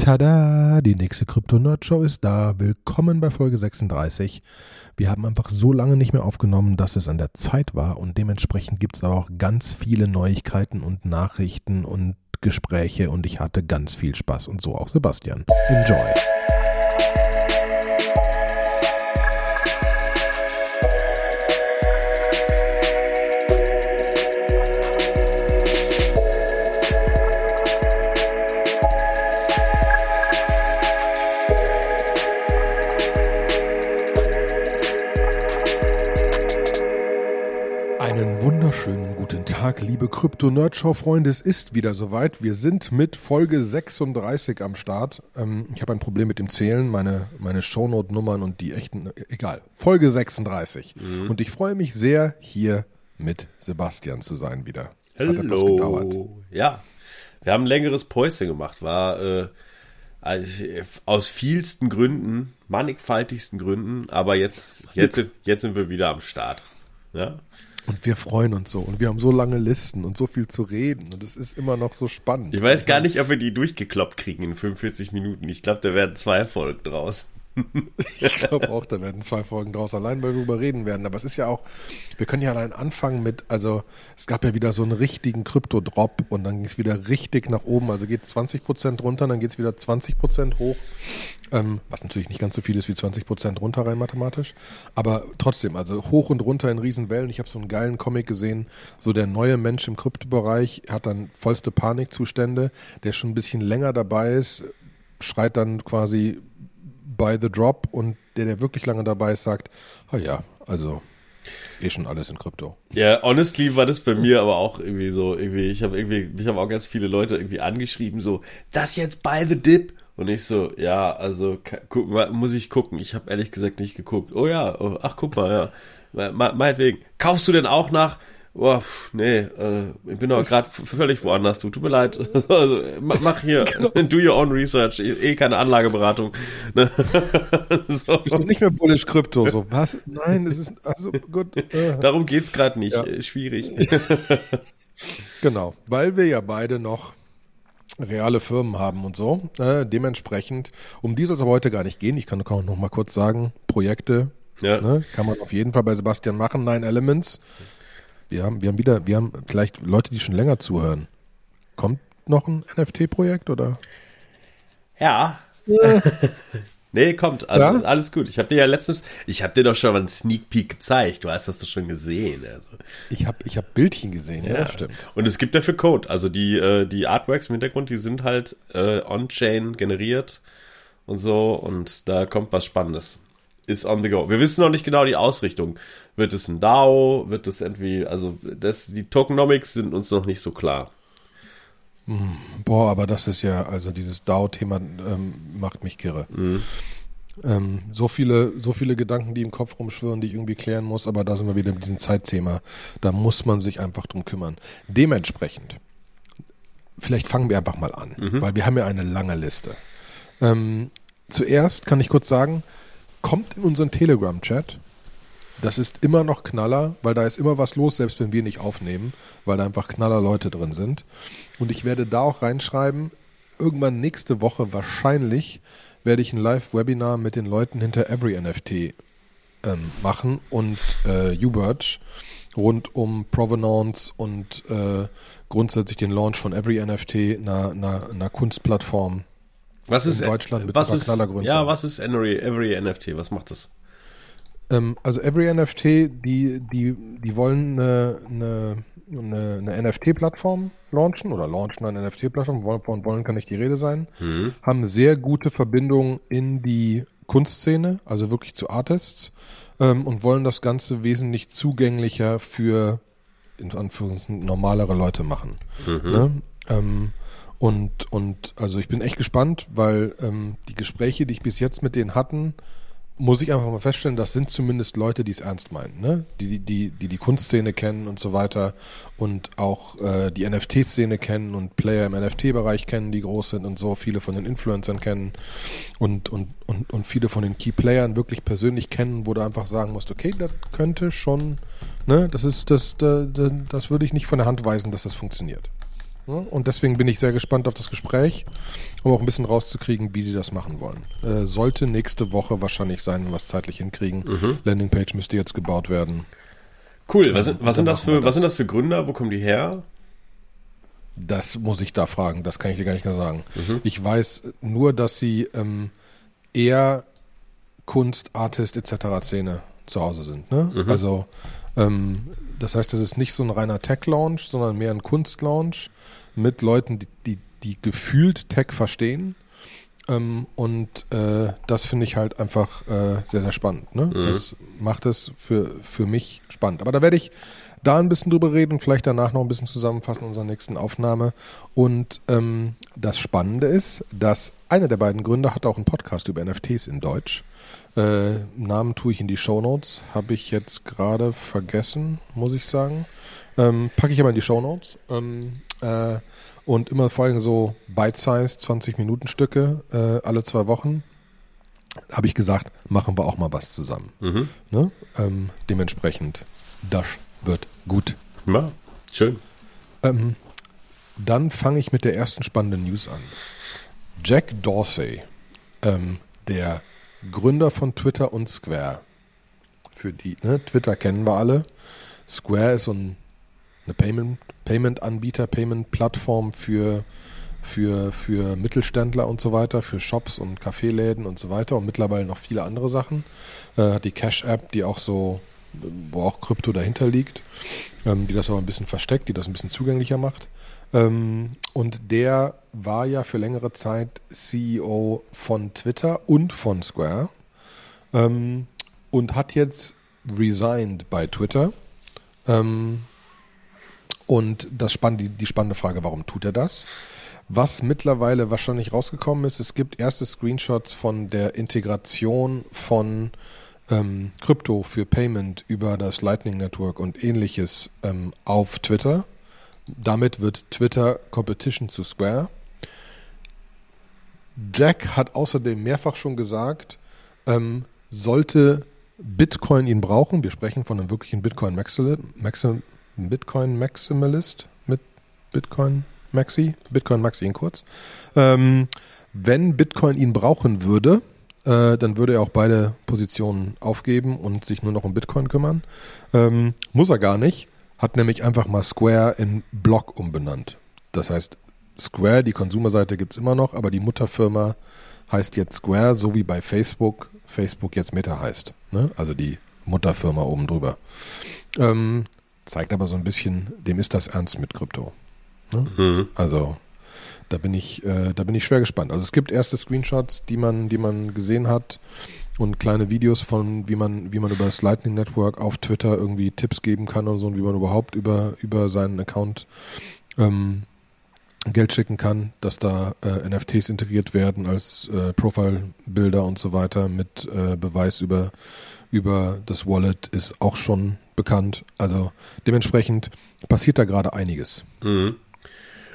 Tada, die nächste Krypto-Nerd-Show ist da. Willkommen bei Folge 36. Wir haben einfach so lange nicht mehr aufgenommen, dass es an der Zeit war und dementsprechend gibt es auch ganz viele Neuigkeiten und Nachrichten und Gespräche und ich hatte ganz viel Spaß und so auch Sebastian. Enjoy. Tag, liebe Krypto-Nerdshow-Freunde. Es ist wieder soweit. Wir sind mit Folge 36 am Start. Ähm, ich habe ein Problem mit dem Zählen, meine, meine Shownote-Nummern und die echten, egal. Folge 36. Mhm. Und ich freue mich sehr, hier mit Sebastian zu sein wieder. Es Hallo. hat etwas gedauert. Ja, wir haben ein längeres Päuschen gemacht. War äh, also, aus vielsten Gründen, mannigfaltigsten Gründen, aber jetzt, jetzt, sind- jetzt sind wir wieder am Start. Ja, Und wir freuen uns so. Und wir haben so lange Listen und so viel zu reden. Und es ist immer noch so spannend. ich weiß gar nicht, ob wir die durchgekloppt kriegen in 45 Minuten. Ich glaube, da werden zwei Folgen draus. Ich glaube auch, da werden zwei Folgen draus, allein weil wir darüber reden werden. Aber es ist ja auch, wir können ja allein anfangen mit, also es gab ja wieder so einen richtigen Krypto-Drop und dann ging es wieder richtig nach oben. Also geht 20% runter, dann geht es wieder 20% hoch. Ähm, was natürlich nicht ganz so viel ist wie 20% runter rein mathematisch. Aber trotzdem, also hoch und runter in Riesenwellen. Ich habe so einen geilen Comic gesehen, so der neue Mensch im Kryptobereich hat dann vollste Panikzustände, der schon ein bisschen länger dabei ist, schreit dann quasi by the drop und der, der wirklich lange dabei ist, sagt, ah ja, also ist eh schon alles in Krypto. Ja, honestly war das bei mir aber auch irgendwie so, irgendwie, ich habe irgendwie, mich haben auch ganz viele Leute irgendwie angeschrieben, so, das jetzt by the dip. Und ich so, ja, also guck, muss ich gucken. Ich habe ehrlich gesagt nicht geguckt. Oh ja, oh, ach guck mal, ja. Me- Meinetwegen. Kaufst du denn auch nach? Pff, nee, äh, ich bin doch gerade völlig woanders, du. Tut mir leid. Also, ma- mach hier, do your own research. Eh keine Anlageberatung. Ne? so. Bist du nicht mehr bullish Krypto? So, was? Nein, es ist, also gut. Äh, Darum geht's gerade nicht. Ja. Schwierig. genau, weil wir ja beide noch reale Firmen haben und so. Äh, dementsprechend, um die soll es aber heute gar nicht gehen. Ich kann auch noch mal kurz sagen, Projekte Ja. ne, kann man auf jeden Fall bei Sebastian machen. Nine Elements. Wir haben, wir haben wieder, wir haben vielleicht Leute, die schon länger zuhören. Kommt noch ein NFT-Projekt oder? Ja. nee, kommt. Also Ja? alles gut. Ich habe dir ja letztens, ich habe dir doch schon mal einen Sneak Peek gezeigt. Du hast das doch schon gesehen. Also. Ich habe ich hab Bildchen gesehen, ja, das stimmt. Und es gibt dafür Code. Also die, äh, die Artworks im Hintergrund, die sind halt äh, on-chain generiert und so. Und da kommt was Spannendes. Ist on the go. Wir wissen noch nicht genau die Ausrichtung. Wird es ein DAO? Wird es irgendwie, also das, die Tokenomics sind uns noch nicht so klar. Boah, aber das ist ja, also dieses DAO-Thema ähm, macht mich kirre. Ähm, so viele, so viele Gedanken, die im Kopf rumschwirren, die ich irgendwie klären muss, aber da sind wir wieder mit diesem Zeitthema. Da muss man sich einfach drum kümmern. Dementsprechend, vielleicht fangen wir einfach mal an, weil wir haben ja eine lange Liste. Ähm, zuerst kann ich kurz sagen, kommt in unseren Telegram-Chat. Das ist immer noch Knaller, weil da ist immer was los, selbst wenn wir nicht aufnehmen, weil da einfach Knaller Leute drin sind. Und ich werde da auch reinschreiben, irgendwann nächste Woche wahrscheinlich werde ich ein Live-Webinar mit den Leuten hinter Every NFT ähm, machen und äh, Uberge rund um Provenance und äh, grundsätzlich den Launch von Every NFT, einer, einer, einer Kunstplattform. Was In ist Deutschland mit was ist. Ja, was ist every, every NFT? Was macht das? Ähm, also Every NFT, die, die, die wollen eine, eine, eine, eine NFT-Plattform launchen oder launchen eine NFT-Plattform, wollen, von wollen kann nicht die Rede sein, haben eine sehr gute Verbindung in die Kunstszene, also wirklich zu Artists ähm, und wollen das Ganze wesentlich zugänglicher für in Anführungszeichen normalere Leute machen. Ne? Ähm, und, und also ich bin echt gespannt, weil ähm, die Gespräche, die ich bis jetzt mit denen hatten, muss ich einfach mal feststellen, das sind zumindest Leute, die es ernst meinen, ne? Die, die, die, die Kunstszene kennen und so weiter und auch äh, die NFT-Szene kennen und Player im NFT-Bereich kennen, die groß sind und so, viele von den Influencern kennen und, und, und, und viele von den Key-Playern wirklich persönlich kennen, wo du einfach sagen musst, okay, das könnte schon, ne, das ist, das, das, das würde ich nicht von der Hand weisen, dass das funktioniert. Und deswegen bin ich sehr gespannt auf das Gespräch, um auch ein bisschen rauszukriegen, wie sie das machen wollen. Äh, sollte nächste Woche wahrscheinlich sein, wenn wir es zeitlich hinkriegen. Mhm. Landingpage müsste jetzt gebaut werden. Cool. Was sind, was sind das für, was das. sind das für Gründer? Wo kommen die her? Das muss ich da fragen, das kann ich dir gar nicht mehr sagen. Ich weiß nur, dass sie ähm, eher Kunst, Artist etc. Szene zu Hause sind. Ne? Also ähm, das heißt, es ist nicht so ein reiner Tech-Launch, sondern mehr ein Kunst-Launch mit Leuten, die, die, die gefühlt Tech verstehen. Ähm, und äh, das finde ich halt einfach äh, sehr, sehr spannend. Ne? Das macht es für, für mich spannend. Aber da werde ich da ein bisschen drüber reden vielleicht danach noch ein bisschen zusammenfassen in unserer nächsten Aufnahme. Und ähm, das Spannende ist, dass einer der beiden Gründer hat auch einen Podcast über NFTs in Deutsch. Äh, Namen tue ich in die Shownotes. Habe ich jetzt gerade vergessen, muss ich sagen. Ähm, packe ich aber in die Shownotes. Ähm, äh, und immer vor allem so Bite-Size, 20-Minuten-Stücke äh, alle zwei Wochen. Habe ich gesagt, machen wir auch mal was zusammen. Ne? Ähm, dementsprechend, das wird gut. Ja, schön. Ähm, dann fange ich mit der ersten spannenden News an. Jack Dorsey, ähm, der Gründer von Twitter und Square. Für die, ne, Twitter kennen wir alle. Square ist so ein eine Payment, Payment-Anbieter, Payment-Plattform für, für, für Mittelständler und so weiter, für Shops und Kaffeeläden und so weiter und mittlerweile noch viele andere Sachen. Äh, hat die Cash-App, die auch so, wo auch Krypto dahinter liegt, ähm, die das aber ein bisschen versteckt, die das ein bisschen zugänglicher macht. Ähm, und der war ja für längere Zeit CEO von Twitter und von Square ähm, und hat jetzt resigned bei Twitter. Ähm, und das spann die, die spannende Frage, warum tut er das? Was mittlerweile wahrscheinlich rausgekommen ist, es gibt erste Screenshots von der Integration von ähm, Krypto für Payment über das Lightning Network und ähnliches ähm, auf Twitter. Damit wird Twitter Competition zu Square. Jack hat außerdem mehrfach schon gesagt, ähm, sollte Bitcoin ihn brauchen, wir sprechen von einem wirklichen Bitcoin Maxi, Maxi, Bitcoin Maximalist mit Bitcoin Maxi, Bitcoin Maxi in kurz. Ähm, wenn Bitcoin ihn brauchen würde, äh, dann würde er auch beide Positionen aufgeben und sich nur noch um Bitcoin kümmern. Ähm, muss er gar nicht, hat nämlich einfach mal Square in Block umbenannt. Das heißt, Square, die Konsumerseite gibt's immer noch, aber die Mutterfirma heißt jetzt Square, so wie bei Facebook Facebook jetzt Meta heißt. Ne? Also die Mutterfirma oben drüber. Ähm, zeigt aber so ein bisschen, dem ist das ernst mit Krypto. Ne? Also da bin ich, äh, da bin ich schwer gespannt. Also es gibt erste Screenshots, die man, die man gesehen hat und kleine Videos von, wie man, wie man über das Lightning Network auf Twitter irgendwie Tipps geben kann und so und wie man überhaupt über, über seinen Account ähm, Geld schicken kann, dass da äh, NFTs integriert werden als äh, Profile-Bilder und so weiter mit äh, Beweis über, über das Wallet ist auch schon bekannt. Also dementsprechend passiert da gerade einiges.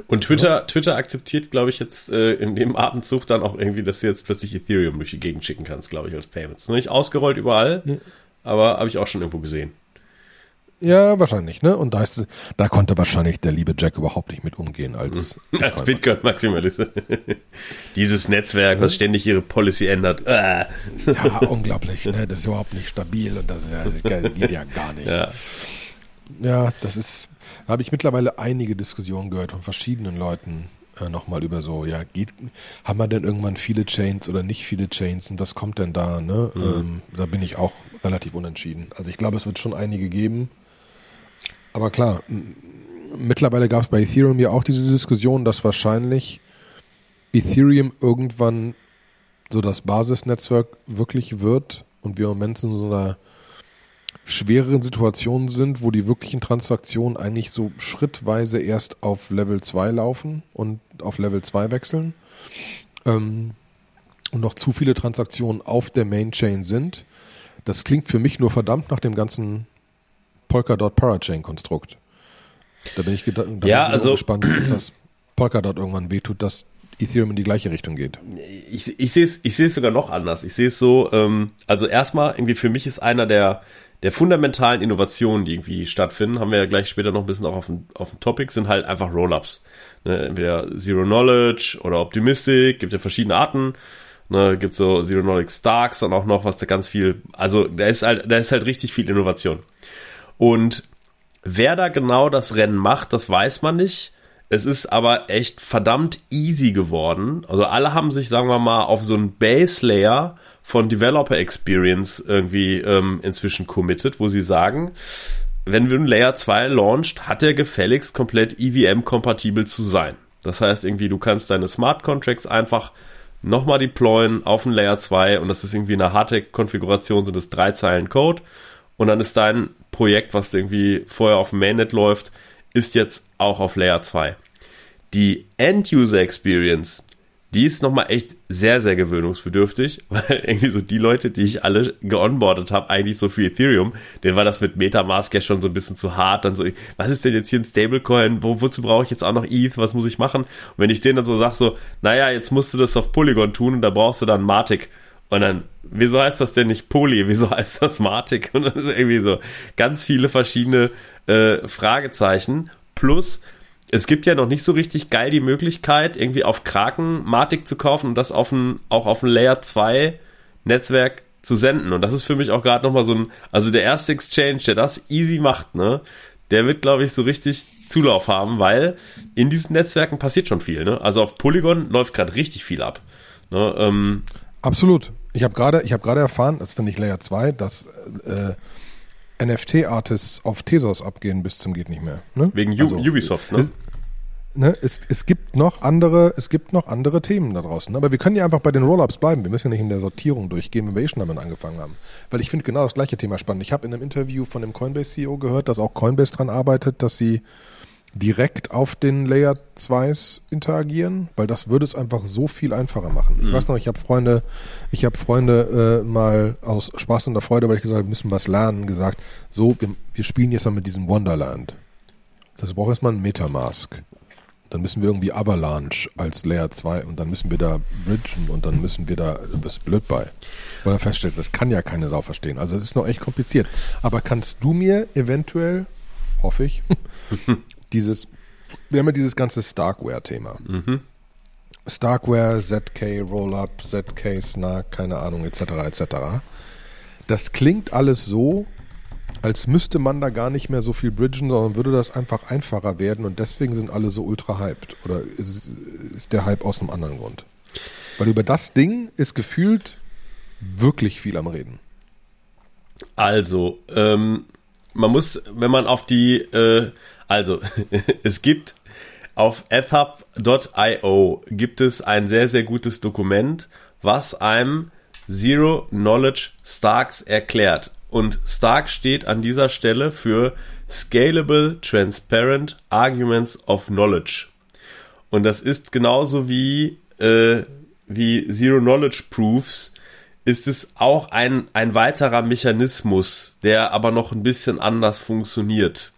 Und Twitter, Twitter akzeptiert, glaube ich, jetzt äh, in dem Atemzug dann auch irgendwie, dass du jetzt plötzlich Ethereum durch die Gegend schicken kannst, glaube ich, als Payments. Noch nicht ausgerollt überall, aber habe ich auch schon irgendwo gesehen. Ja, wahrscheinlich, ne? Und da, ist, da konnte wahrscheinlich der liebe Jack überhaupt nicht mit umgehen als Als Bitcoin-Maximalist. Dieses Netzwerk, was ständig ihre Policy ändert. Äh. Ja, unglaublich, ne? Das ist überhaupt nicht stabil und das, ist ja, das geht ja gar nicht. Ja. Ja, das ist, da habe ich mittlerweile einige Diskussionen gehört von verschiedenen Leuten äh, nochmal über so, ja, geht, haben wir denn irgendwann viele Chains oder nicht viele Chains und was kommt denn da, ne? Ähm, da bin ich auch relativ unentschieden. Also ich glaube, es wird schon einige geben. Aber klar, mittlerweile gab es bei Ethereum ja auch diese Diskussion, dass wahrscheinlich Ethereum irgendwann so das Basisnetzwerk wirklich wird und wir im Moment in so einer schwereren Situationen sind, wo die wirklichen Transaktionen eigentlich so schrittweise erst auf Level 2 laufen und auf Level 2 wechseln. Ähm, und noch zu viele Transaktionen auf der Main Chain sind. Das klingt für mich nur verdammt nach dem ganzen Polkadot Parachain Konstrukt. Da bin ich, da bin Ja, ich also- gespannt, ob das Polkadot irgendwann wehtut, dass Ethereum in die gleiche Richtung geht. ich, ich sehe es ich sogar noch anders. Ich sehe es so, ähm, also erstmal irgendwie für mich ist einer der der fundamentalen Innovationen, die irgendwie stattfinden, haben wir ja gleich später noch ein bisschen auch auf dem, auf dem Topic, sind halt einfach Rollups. Ne, entweder Zero Knowledge oder Optimistic, gibt ja verschiedene Arten. Ne, gibt so Zero Knowledge Starks dann auch noch, was da ganz viel, also da ist halt, da ist halt richtig viel Innovation. Und wer da genau das Rennen macht, das weiß man nicht. Es ist aber echt verdammt easy geworden. Also alle haben sich, sagen wir mal, auf so einen Base Layer von Developer Experience irgendwie ähm, inzwischen committed, wo sie sagen, wenn wir ein Layer 2 launcht, hat er gefälligst komplett EVM-kompatibel zu sein. Das heißt irgendwie, du kannst deine Smart Contracts einfach nochmal deployen auf ein Layer 2 und das ist irgendwie eine harte Konfiguration, sind das drei Zeilen Code und dann ist dein Projekt, was irgendwie vorher auf dem Mainnet läuft, ist jetzt auch auf Layer 2. Die End-User Experience, die ist nochmal echt sehr, sehr gewöhnungsbedürftig, weil irgendwie so die Leute, die ich alle geonboardet habe, eigentlich so für Ethereum, denen war das mit Metamask ja schon so ein bisschen zu hart. Dann so, was ist denn jetzt hier ein Stablecoin? Wo, wozu brauche ich jetzt auch noch ETH? Was muss ich machen? Und wenn ich denen dann so sage, so, naja, jetzt musst du das auf Polygon tun und da brauchst du dann Matic. Und dann, wieso heißt das denn nicht Poly? Wieso heißt das Matic? Und das ist irgendwie so ganz viele verschiedene äh, Fragezeichen. Plus, es gibt ja noch nicht so richtig geil die Möglichkeit, irgendwie auf Kraken Matic zu kaufen und das auf ein, auch auf ein Layer 2 Netzwerk zu senden. Und das ist für mich auch gerade nochmal so ein, also der erste Exchange, der das easy macht, ne, der wird, glaube ich, so richtig Zulauf haben, weil in diesen Netzwerken passiert schon viel, ne? Also auf Polygon läuft gerade richtig viel ab. Ne? Ähm, Absolut. Ich habe gerade, ich habe gerade erfahren, das ist dann nicht Layer 2, dass äh, NFT-Artists auf Tesos abgehen bis zum geht nicht mehr. Ne? Wegen U also, Ubisoft, ne? Es, ne? Es, es gibt noch andere, es gibt noch andere Themen da draußen. Ne? Aber wir können ja einfach bei den Rollups bleiben. Wir müssen ja nicht in der Sortierung durchgehen, wenn wir eh schon damit angefangen haben. Weil ich finde genau das gleiche Thema spannend. Ich habe in einem Interview von dem Coinbase-CEO gehört, dass auch Coinbase dran arbeitet, dass sie direkt auf den Layer 2s interagieren, weil das würde es einfach so viel einfacher machen. Ich mhm. weiß noch, ich habe Freunde, ich habe Freunde äh, mal aus Spaß und der Freude, weil ich gesagt habe, wir müssen was lernen, gesagt, so, wir, wir spielen jetzt mal mit diesem Wonderland. Das braucht erstmal ein Metamask. Dann müssen wir irgendwie Avalanche als Layer 2 und dann müssen wir da bridgen und dann müssen wir da, du bist blöd bei. Weil dann feststellst, das kann ja keine Sau verstehen. Also es ist noch echt kompliziert. Aber kannst du mir eventuell, hoffe ich, dieses, wir haben ja dieses ganze Starkware-Thema. Mhm. Starkware, ZK Rollup, ZK Snark, keine Ahnung, etc. etc. Das klingt alles so, als müsste man da gar nicht mehr so viel bridgen, sondern würde das einfach einfacher werden und deswegen sind alle so ultra hyped. Oder ist, ist der Hype aus einem anderen Grund? Weil über das Ding ist gefühlt wirklich viel am Reden. Also, ähm, man muss, wenn man auf die äh, also, es gibt auf ethub.io gibt es ein sehr, sehr gutes Dokument, was einem Zero Knowledge Starks erklärt. Und Stark steht an dieser Stelle für Scalable Transparent Arguments of Knowledge. Und das ist genauso wie, äh, wie Zero Knowledge Proofs, ist es auch ein, ein weiterer Mechanismus, der aber noch ein bisschen anders funktioniert.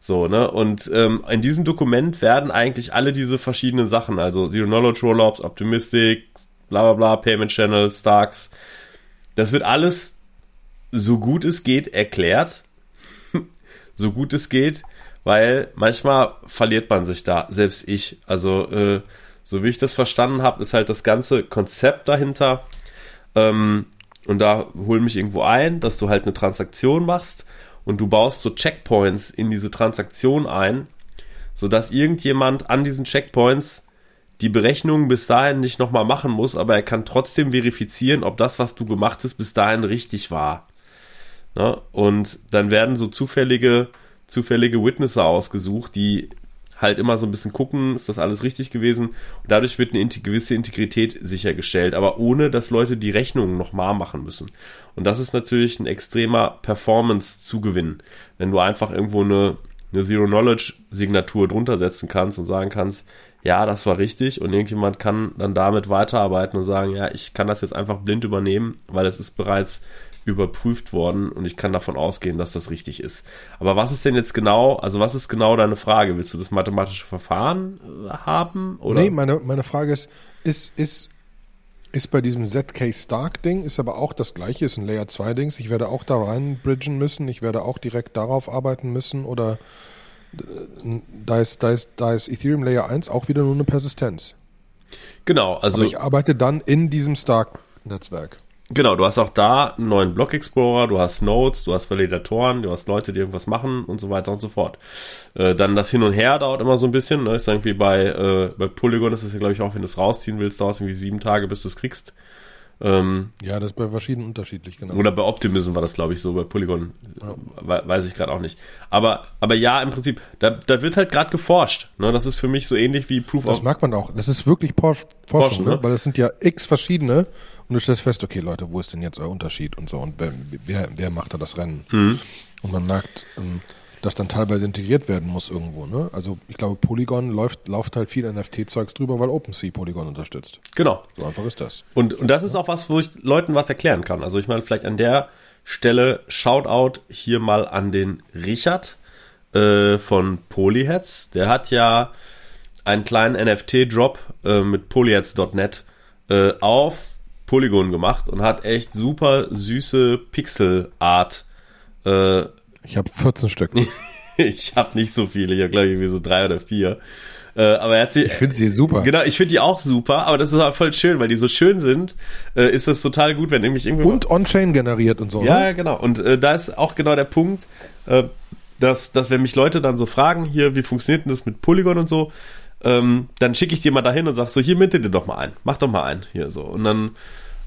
So, ne? Und ähm, in diesem Dokument werden eigentlich alle diese verschiedenen Sachen, also Zero Knowledge Rollups, Optimistic, bla bla bla, Payment Channels, Starks, das wird alles so gut es geht erklärt. so gut es geht, weil manchmal verliert man sich da, selbst ich. Also, äh, so wie ich das verstanden habe, ist halt das ganze Konzept dahinter. Ähm, und da hol mich irgendwo ein, dass du halt eine Transaktion machst und du baust so Checkpoints in diese Transaktion ein, sodass irgendjemand an diesen Checkpoints die Berechnungen bis dahin nicht nochmal machen muss, aber er kann trotzdem verifizieren, ob das, was du gemacht hast, bis dahin richtig war. Ne? Und dann werden so zufällige, zufällige Witnesse ausgesucht, die halt immer so ein bisschen gucken, ist das alles richtig gewesen. Und dadurch wird eine gewisse Integrität sichergestellt, aber ohne, dass Leute die Rechnungen nochmal machen müssen. Und das ist natürlich ein extremer Performance-Zugewinn, wenn du einfach irgendwo eine, eine Zero-Knowledge-Signatur drunter setzen kannst und sagen kannst, ja, das war richtig und irgendjemand kann dann damit weiterarbeiten und sagen, ja, ich kann das jetzt einfach blind übernehmen, weil es ist bereits überprüft worden und ich kann davon ausgehen, dass das richtig ist. Aber was ist denn jetzt genau, also was ist genau deine Frage? Willst du das mathematische Verfahren äh, haben? Oder? Nee, meine, meine Frage ist, ist, ist ist bei diesem ZK Stark Ding, ist aber auch das gleiche, ist ein Layer 2 Dings. Ich werde auch da rein bridgen müssen, ich werde auch direkt darauf arbeiten müssen oder äh, da ist, da ist, da ist Ethereum Layer 1 auch wieder nur eine Persistenz. Genau, also. Aber ich arbeite dann in diesem Stark-Netzwerk. Genau, du hast auch da einen neuen Block Explorer, du hast Nodes, du hast Validatoren, du hast Leute, die irgendwas machen und so weiter und so fort. Äh, dann das Hin und Her dauert immer so ein bisschen. Ne? Ist irgendwie bei, äh, bei Polygon ist es ja, glaube ich, auch, wenn du es rausziehen willst, dauert es irgendwie sieben Tage, bis du es kriegst. Ähm, ja, das ist bei verschiedenen unterschiedlich, genau. Oder bei Optimism war das, glaube ich, so, bei Polygon ja. weiß ich gerade auch nicht. Aber, aber ja, im Prinzip, da, da wird halt gerade geforscht. Ne? Das ist für mich so ähnlich wie Proof das of... Das merkt man auch. Das ist wirklich Forschung, Forschung ne? ne? weil das sind ja x verschiedene und du stellst fest, okay Leute, wo ist denn jetzt euer Unterschied und so und wer, wer, wer macht da das Rennen? Mhm. Und man merkt... Ähm, das dann teilweise integriert werden muss irgendwo. Ne? Also ich glaube, Polygon läuft, läuft halt viel NFT-Zeugs drüber, weil OpenSea Polygon unterstützt. Genau. So einfach ist das. Und, und das ist auch was, wo ich Leuten was erklären kann. Also ich meine, vielleicht an der Stelle Shoutout hier mal an den Richard äh, von Polyheads. Der hat ja einen kleinen NFT-Drop äh, mit polyheads.net äh, auf Polygon gemacht und hat echt super süße Pixel-Art äh, ich habe 14 Stück. ich habe nicht so viele, ich habe glaube ich irgendwie so drei oder vier. Äh, aber er hat sie. Ich finde sie super. Genau, ich finde die auch super, aber das ist halt voll schön, weil die so schön sind, äh, ist das total gut, wenn nämlich irgendwie. Und on-chain generiert und so. Ja, ne? ja, genau. Und äh, da ist auch genau der Punkt, äh, dass, dass wenn mich Leute dann so fragen, hier, wie funktioniert denn das mit Polygon und so, ähm, dann schicke ich dir mal dahin und sag so, hier minte dir doch mal ein, mach doch mal ein, hier so. Und dann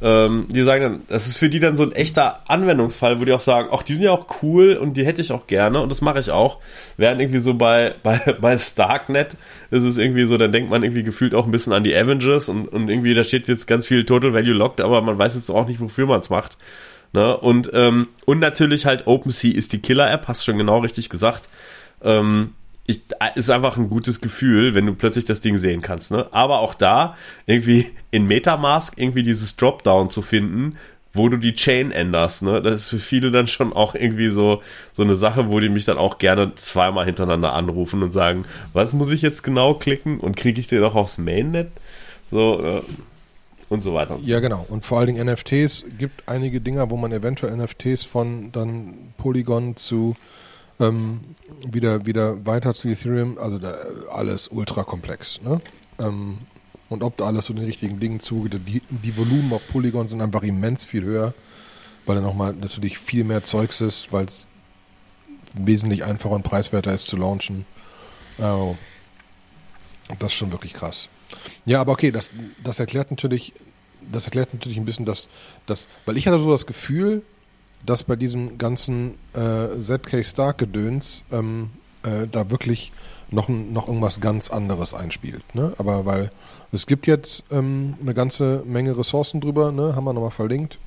ähm, die sagen dann, das ist für die dann so ein echter Anwendungsfall, wo die auch sagen, ach, die sind ja auch cool und die hätte ich auch gerne und das mache ich auch. Während irgendwie so bei, bei, bei Starknet ist es irgendwie so, dann denkt man irgendwie gefühlt auch ein bisschen an die Avengers und, und irgendwie da steht jetzt ganz viel Total Value Locked, aber man weiß jetzt auch nicht, wofür man es macht. Ne? Und, ähm, und natürlich halt OpenSea ist die Killer-App, hast schon genau richtig gesagt. Ähm, ich, ist einfach ein gutes Gefühl, wenn du plötzlich das Ding sehen kannst. Ne? Aber auch da irgendwie in Metamask irgendwie dieses Dropdown zu finden, wo du die Chain änderst. Ne? Das ist für viele dann schon auch irgendwie so so eine Sache, wo die mich dann auch gerne zweimal hintereinander anrufen und sagen, was muss ich jetzt genau klicken und kriege ich den auch aufs Mainnet? So äh, und so weiter. Und so. Ja, genau. Und vor allen Dingen NFTs gibt einige Dinger, wo man eventuell NFTs von dann Polygon zu ähm, wieder, wieder weiter zu Ethereum, also da, alles ultra komplex. Ne? Ähm, und ob da alles so den richtigen Dingen zugeht, die, die Volumen auf Polygon sind einfach immens viel höher, weil da nochmal natürlich viel mehr Zeugs ist, weil es wesentlich einfacher und preiswerter ist zu launchen. Also, das ist schon wirklich krass. Ja, aber okay, das, das erklärt natürlich, das erklärt natürlich ein bisschen das, das, weil ich hatte so das Gefühl, dass bei diesem ganzen äh, ZK Stark Gedöns ähm, äh, da wirklich noch, noch irgendwas ganz anderes einspielt. Ne? Aber weil es gibt jetzt ähm, eine ganze Menge Ressourcen drüber, ne? haben wir nochmal verlinkt,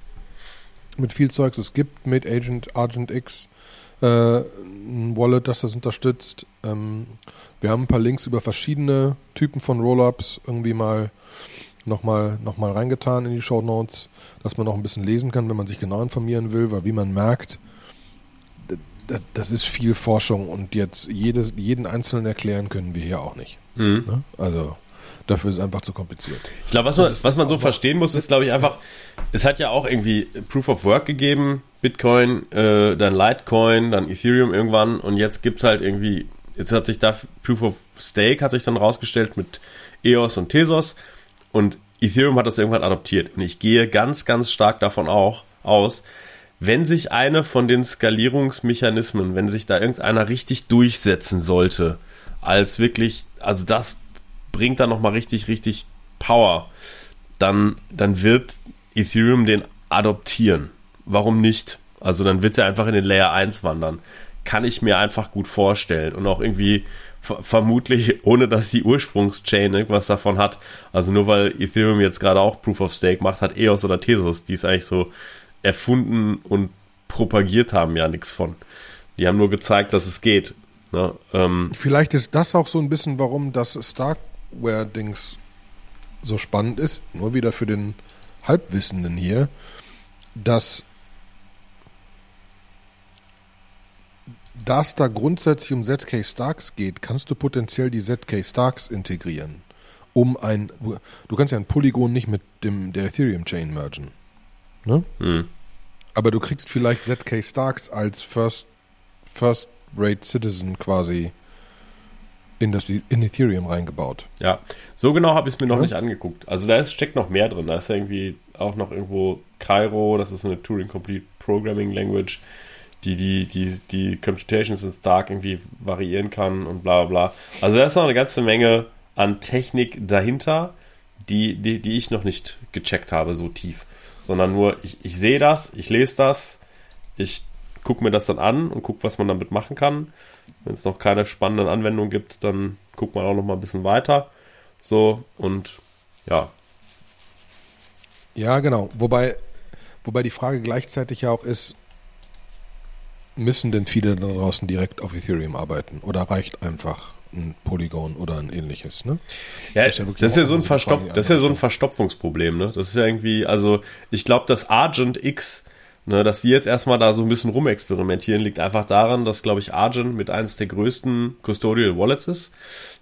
mit viel Zeugs. Es gibt mit Agent, Agent X äh, ein Wallet, das das unterstützt. Ähm, wir haben ein paar Links über verschiedene Typen von Rollups irgendwie mal nochmal noch mal reingetan in die Show Notes, dass man noch ein bisschen lesen kann, wenn man sich genau informieren will, weil wie man merkt, das ist viel Forschung und jetzt jedes, jeden Einzelnen erklären können wir hier auch nicht. Mhm. Ne? Also dafür ist es einfach zu kompliziert. Ich glaube, was man, was man so verstehen muss, ist, glaube ich, einfach, es hat ja auch irgendwie Proof of Work gegeben, Bitcoin, äh, dann Litecoin, dann Ethereum irgendwann und jetzt gibt es halt irgendwie, jetzt hat sich da Proof of Stake hat sich dann rausgestellt mit EOS und Tesos und Ethereum hat das irgendwann adoptiert. Und ich gehe ganz, ganz stark davon auch aus, wenn sich eine von den Skalierungsmechanismen, wenn sich da irgendeiner richtig durchsetzen sollte, als wirklich, also das bringt dann nochmal richtig, richtig Power, dann, dann wird Ethereum den adoptieren. Warum nicht? Also dann wird er einfach in den Layer 1 wandern. Kann ich mir einfach gut vorstellen. Und auch irgendwie vermutlich, ohne dass die Ursprungschain irgendwas davon hat. Also nur weil Ethereum jetzt gerade auch Proof of Stake macht, hat EOS oder Tesos, die es eigentlich so erfunden und propagiert haben, ja nichts von. Die haben nur gezeigt, dass es geht. Ne? Ähm, Vielleicht ist das auch so ein bisschen, warum das Starkware-Dings so spannend ist, nur wieder für den Halbwissenden hier, dass da es da grundsätzlich um ZK Starks geht, kannst du potenziell die ZK Starks integrieren. um ein, du kannst ja ein Polygon nicht mit dem, der Ethereum-Chain mergen. Ne? Hm. Aber du kriegst vielleicht ZK Starks als First, First Rate Citizen quasi in, das, in Ethereum reingebaut. Ja, so genau habe ich es mir noch Ja. nicht angeguckt. Also da ist, steckt noch mehr drin. Da ist ja irgendwie auch noch irgendwo Cairo, das ist eine Turing Complete Programming Language, die die, die, die Computations in Stark irgendwie variieren kann und bla bla bla. Also da ist noch eine ganze Menge an Technik dahinter, die, die, die ich noch nicht gecheckt habe, so tief. Sondern nur, ich, ich sehe das, ich lese das, ich gucke mir das dann an und gucke, was man damit machen kann. Wenn es noch keine spannenden Anwendungen gibt, dann guckt man auch noch mal ein bisschen weiter. So, und ja, Ja, genau. Wobei, wobei die Frage gleichzeitig ja auch ist, müssen denn viele da draußen direkt auf Ethereum arbeiten? Oder reicht einfach ein Polygon oder ein ähnliches, ne? Ja, Das das ist ja wirklich ist ja so ein Verstopf, das ist ja so ein. Verstopfungsproblem, ne? Das ist ja irgendwie, also ich glaube, dass Argent X, ne, dass die jetzt erstmal da so ein bisschen rumexperimentieren, liegt einfach daran, dass, glaube ich, Argent mit eines der größten Custodial Wallets ist,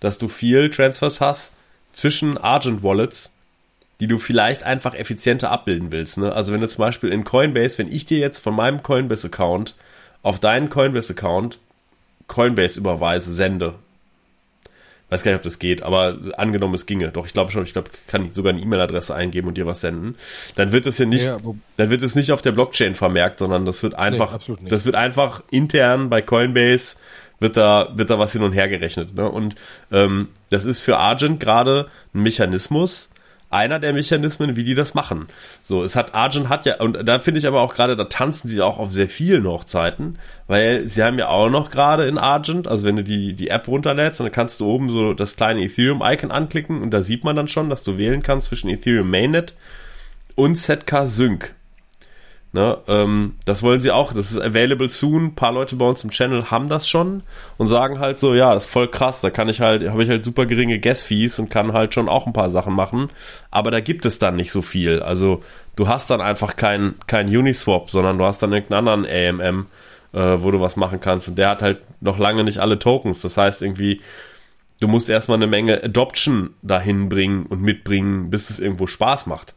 dass du viel Transfers hast zwischen Argent Wallets, die du vielleicht einfach effizienter abbilden willst. Ne? Also wenn du zum Beispiel in Coinbase, wenn ich dir jetzt von meinem Coinbase-Account auf deinen Coinbase-Account Coinbase überweise, sende, weiß gar nicht, ob das geht, aber angenommen es ginge, doch ich glaube schon, ich glaube, kann ich sogar eine E-Mail-Adresse eingeben und dir was senden, dann wird es ja nicht, Ja, dann wird es nicht auf der Blockchain vermerkt, sondern das wird einfach, nicht. das wird einfach intern bei Coinbase wird da wird da was hin und her gerechnet, ne? Und ähm, das ist für Argent gerade ein Mechanismus, einer der Mechanismen, wie die das machen. So, es hat Argent hat ja und da finde ich aber auch gerade, da tanzen sie auch auf sehr vielen Hochzeiten, weil sie haben ja auch noch gerade in Argent, also wenn du die die App runterlädst, dann kannst du oben so das kleine Ethereum Icon anklicken und da sieht man dann schon, dass du wählen kannst zwischen Ethereum Mainnet und ZK Sync. Ne, ähm, das wollen sie auch, das ist available soon. Ein paar Leute bei uns im Channel haben das schon und sagen halt so, ja, das ist voll krass, da kann ich halt, habe ich halt super geringe Gas-Fees und kann halt schon auch ein paar Sachen machen, aber da gibt es dann nicht so viel. Also du hast dann einfach kein, kein Uniswap, sondern du hast dann irgendeinen anderen AMM, äh, wo du was machen kannst und der hat halt noch lange nicht alle Tokens. Das heißt irgendwie, du musst erstmal eine Menge Adoption dahin bringen und mitbringen, bis es irgendwo Spaß macht.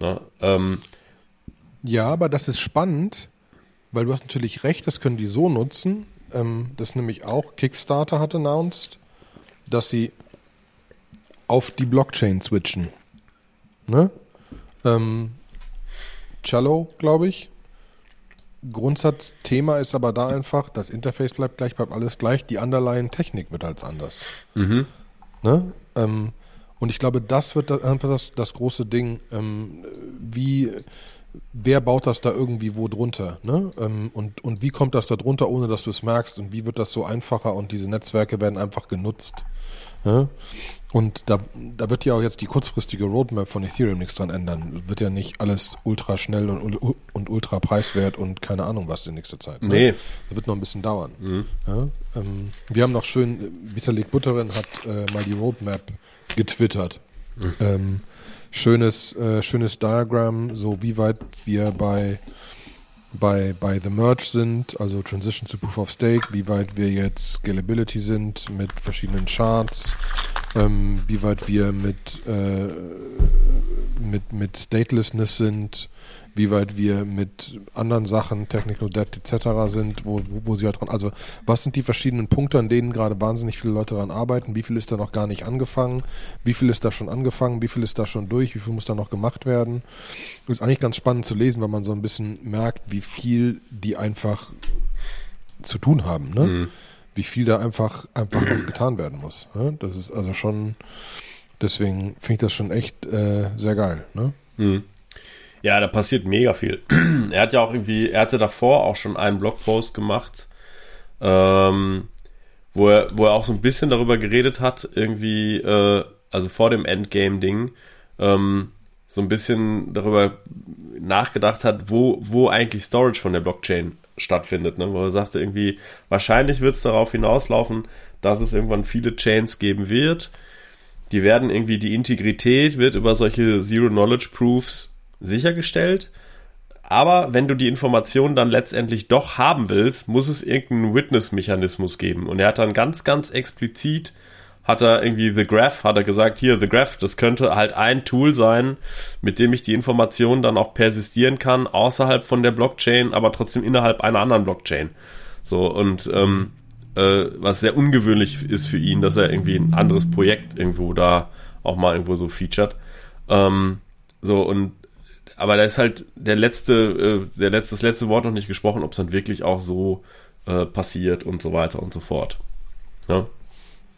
Ne? Ähm, Ja, aber das ist spannend, weil du hast natürlich recht, das können die so nutzen. Ähm, das nämlich auch Kickstarter hat announced, dass sie auf die Blockchain switchen. Ne? Ähm, Cello, glaube ich. Grundsatzthema ist aber da einfach, das Interface bleibt gleich, bleibt alles gleich, die Underlying-Technik wird halt anders. Ne? Ähm, und ich glaube, das wird einfach das, das große Ding. Ähm, wie, wer baut das da irgendwie wo drunter? Ne? Ähm, und, und wie kommt das da drunter, ohne dass du es merkst? Und wie wird das so einfacher? Und diese Netzwerke werden einfach genutzt. Ne? Und da, da wird ja auch jetzt die kurzfristige Roadmap von Ethereum nichts dran ändern. Wird ja nicht alles ultra schnell und, und ultra preiswert und keine Ahnung was in nächster Zeit. Ne? Nee. Das wird noch ein bisschen dauern. Ja, ähm, wir haben noch schön, äh, Vitalik Butterin hat äh, mal die Roadmap getwittert. Ähm, schönes, äh, schönes Diagramm, so wie weit wir bei, bei, bei The Merge sind, also Transition to Proof of Stake, wie weit wir jetzt Scalability sind mit verschiedenen Charts, ähm, wie weit wir mit, äh, mit, mit Statelessness sind, wie weit wir mit anderen Sachen, Technical Debt etc. sind, wo, wo, sie halt dran, also was sind die verschiedenen Punkte, an denen gerade wahnsinnig viele Leute daran arbeiten, wie viel ist da noch gar nicht angefangen, wie viel ist da schon angefangen, wie viel ist da schon durch, wie viel muss da noch gemacht werden. Das ist eigentlich ganz spannend zu lesen, weil man so ein bisschen merkt, wie viel die einfach zu tun haben, ne? Wie viel da einfach, einfach noch getan werden muss. Ne? Das ist also schon, deswegen finde ich das schon echt äh, sehr geil, ne? Ja, da passiert mega viel. er hat ja auch irgendwie, er hatte davor auch schon einen Blogpost gemacht, ähm, wo er, wo er auch so ein bisschen darüber geredet hat, irgendwie, äh, also vor dem Endgame-Ding, ähm, so ein bisschen darüber nachgedacht hat, wo, wo eigentlich Storage von der Blockchain stattfindet, ne? wo er sagte irgendwie, wahrscheinlich wird es darauf hinauslaufen, dass es irgendwann viele Chains geben wird, die werden irgendwie, die Integrität wird über solche Zero-Knowledge-Proofs sichergestellt. Aber wenn du die Informationen dann letztendlich doch haben willst, muss es irgendeinen Witness-Mechanismus geben. Und er hat dann ganz, ganz explizit hat er irgendwie The Graph, hat er gesagt, hier, The Graph, das könnte halt ein Tool sein, mit dem ich die Informationen dann auch persistieren kann, außerhalb von der Blockchain, aber trotzdem innerhalb einer anderen Blockchain. So, und ähm, äh, was sehr ungewöhnlich ist für ihn, dass er irgendwie ein anderes Projekt irgendwo da auch mal irgendwo so featured. Ähm, so, und aber da ist halt der letzte, äh, der letzte, das letzte Wort noch nicht gesprochen, ob es dann wirklich auch so äh, passiert und so weiter und so fort. Ja.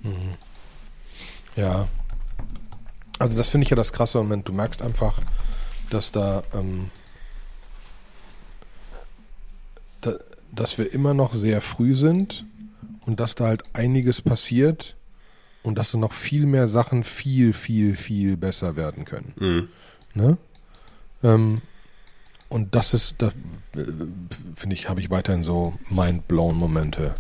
Mhm. Ja. Also das finde ich ja das krasse Moment. Du merkst einfach, dass da, ähm, da, dass wir immer noch sehr früh sind und dass da halt einiges passiert und dass da noch viel mehr Sachen viel, viel, viel besser werden können. Mhm. Ne? Ähm, und das ist, da äh, finde ich, habe ich weiterhin so mind-blown Momente.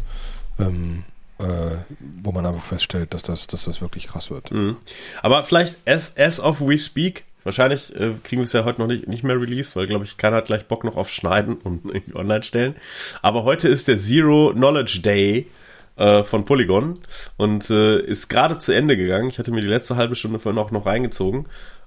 Ähm, äh, wo man einfach feststellt, dass das, dass das wirklich krass wird. Mhm. Aber vielleicht as, as of we speak, wahrscheinlich äh, kriegen wir es ja heute noch nicht, nicht mehr released, weil, glaube ich, keiner hat gleich Bock noch auf Schneiden und irgendwie online stellen. Aber heute ist der Zero Knowledge Day äh, von Polygon und äh, ist gerade zu Ende gegangen. Ich hatte mir die letzte halbe Stunde vorhin auch noch reingezogen.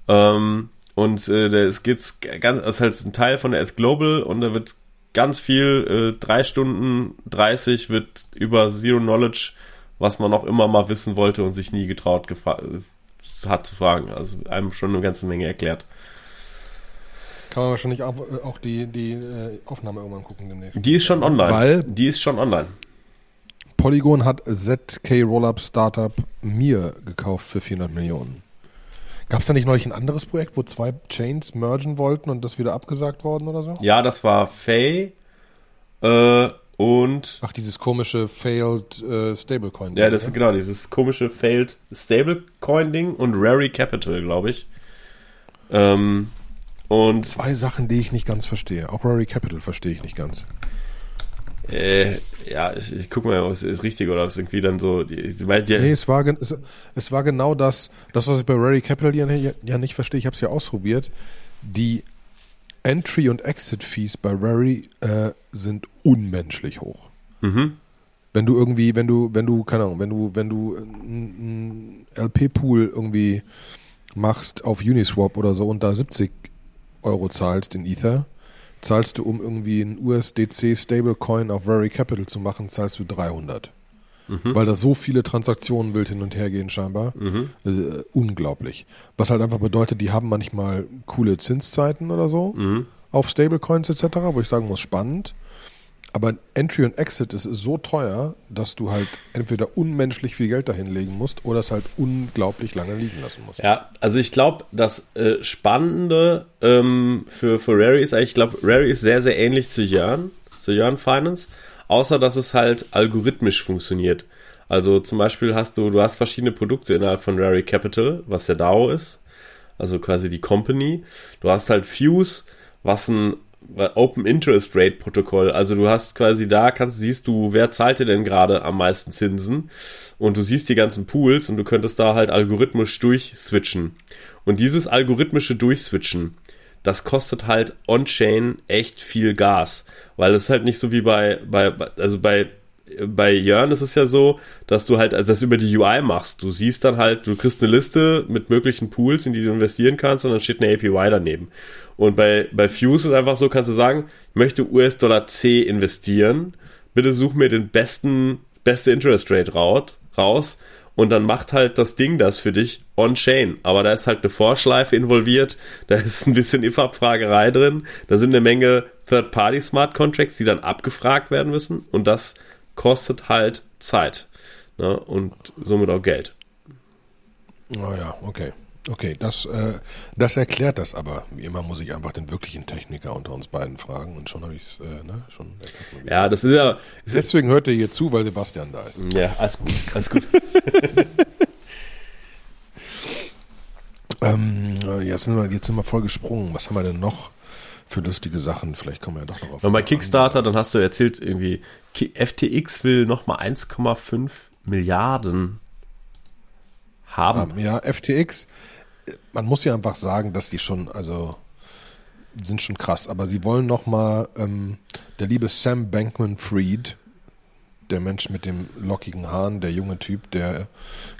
Ähm, und äh, es geht ganz, das ist halt ein Teil von der Earth Global und da wird ganz viel, äh, drei Stunden 30 wird über Zero Knowledge, was man auch immer mal wissen wollte und sich nie getraut äh, hat zu fragen. Also einem schon eine ganze Menge erklärt. Kann man wahrscheinlich auch, äh, auch die, die äh, Aufnahme irgendwann gucken demnächst. Die ist schon online. Weil die ist schon online. Polygon hat ZK Rollup Startup Mir gekauft für 400 Millionen. Gab es da nicht neulich ein anderes Projekt, wo zwei Chains mergen wollten und das wieder abgesagt worden oder so? Ja, das war Fay äh, und. Ach, dieses komische Failed äh, Stablecoin. Ja, das ist genau, dieses komische Failed Stablecoin-Ding und Rary Capital, glaube ich. Ähm, und. Zwei Sachen, die ich nicht ganz verstehe. Auch Rary Capital verstehe ich nicht ganz. Äh, ja, ich, ich guck mal, ob es ist richtig oder ob es irgendwie dann so. Die, die, die, nee, es war, es, es war genau das, das, was ich bei Rary Capital ja, ja nicht verstehe. Ich habe es ja ausprobiert. Die Entry- und Exit-Fees bei Rary äh, sind unmenschlich hoch. Mhm. Wenn du irgendwie, wenn du, wenn du, keine Ahnung, wenn du, wenn du einen LP-Pool irgendwie machst auf Uniswap oder so und da 70 Euro zahlst in Ether, zahlst du, um irgendwie einen USDC Stablecoin auf Very Capital zu machen, zahlst du 300. Mhm. Weil da so viele Transaktionen wild hin und her gehen scheinbar. Mhm. Äh, unglaublich. Was halt einfach bedeutet, die haben manchmal coole Zinszeiten oder so mhm. auf Stablecoins etc., wo ich sagen muss, spannend. Aber Entry und Exit ist so teuer, dass du halt entweder unmenschlich viel Geld dahinlegen musst oder es halt unglaublich lange liegen lassen musst. Ja, also ich glaube, das äh, Spannende ähm, für, für Rary ist eigentlich, ich glaube, Rary ist sehr, sehr ähnlich zu Jörn, zu Jörn Finance, außer dass es halt algorithmisch funktioniert. Also zum Beispiel hast du, du hast verschiedene Produkte innerhalb von Rary Capital, was der DAO ist, also quasi die Company. Du hast halt Fuse, was ein Open Interest Rate Protokoll. Also du hast quasi da kannst siehst du, wer zahlt dir denn gerade am meisten Zinsen und du siehst die ganzen Pools und du könntest da halt algorithmisch durchswitchen. Und dieses algorithmische Durchswitchen, das kostet halt on-chain echt viel Gas, weil es halt nicht so wie bei bei also bei bei Jörn ist es ja so, dass du halt das über die UI machst. Du siehst dann halt, du kriegst eine Liste mit möglichen Pools, in die du investieren kannst und dann steht eine APY daneben. Und bei, bei Fuse ist einfach so, kannst du sagen, ich möchte US-Dollar C investieren. Bitte such mir den besten, beste Interest Rate raus. Und dann macht halt das Ding das für dich on-chain. Aber da ist halt eine Vorschleife involviert. Da ist ein bisschen If-Abfragerei drin. Da sind eine Menge Third-Party-Smart Contracts, die dann abgefragt werden müssen. Und das kostet halt Zeit. Ne? Und somit auch Geld. Oh ja, okay. Okay, das, äh, das erklärt das aber. Wie immer muss ich einfach den wirklichen Techniker unter uns beiden fragen und schon habe ich es äh, ne, schon Ja, das ist ja. Ist Deswegen hört ihr hier zu, weil Sebastian da ist. Ja, alles gut, alles gut. ähm, jetzt, sind wir, jetzt sind wir voll gesprungen. Was haben wir denn noch für lustige Sachen? Vielleicht kommen wir ja doch noch auf. Und bei Kickstarter, dann hast du erzählt, irgendwie, FTX will nochmal 1,5 Milliarden haben. Ja, FTX man muss ja einfach sagen, dass die schon, also sind schon krass, aber sie wollen nochmal, ähm, der liebe Sam Bankman-Fried, der Mensch mit dem lockigen Haaren, der junge Typ, der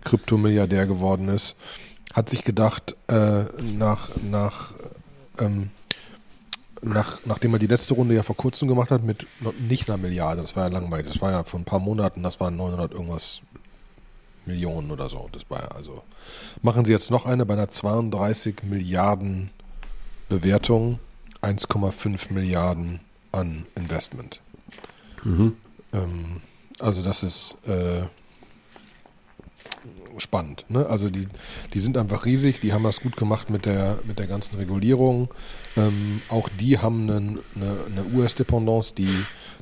Kryptomilliardär geworden ist, hat sich gedacht, äh, nach, nach, ähm, nach, nachdem er die letzte Runde ja vor kurzem gemacht hat, mit nicht einer Milliarde, das war ja langweilig, das war ja vor ein paar Monaten, das waren 900 irgendwas Millionen oder so. Das war ja also. Machen Sie jetzt noch eine bei einer 32 Milliarden Bewertung, 1,5 Milliarden an Investment. Mhm. Ähm, also das ist äh, spannend. Ne? Also die, die sind einfach riesig, die haben das gut gemacht mit der, mit der ganzen Regulierung. Ähm, auch die haben eine, eine, eine US-Dependance, die,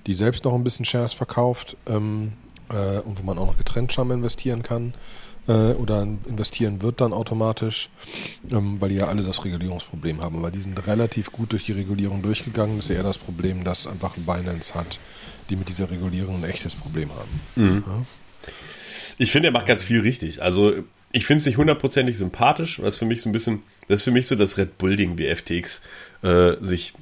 die selbst noch ein bisschen Shares verkauft ähm, äh, und wo man auch noch getrennt scheinbar investieren kann äh, oder investieren wird dann automatisch, ähm, weil die ja alle das Regulierungsproblem haben. Weil die sind relativ gut durch die Regulierung durchgegangen. Das ist ja eher das Problem, dass einfach Binance hat, die mit dieser Regulierung ein echtes Problem haben. Mhm. Ja? Ich finde, er macht ganz viel richtig. Also ich finde es nicht hundertprozentig sympathisch, was für mich so ein bisschen, das ist für mich so das Red Bull-Ding, wie FTX äh, sich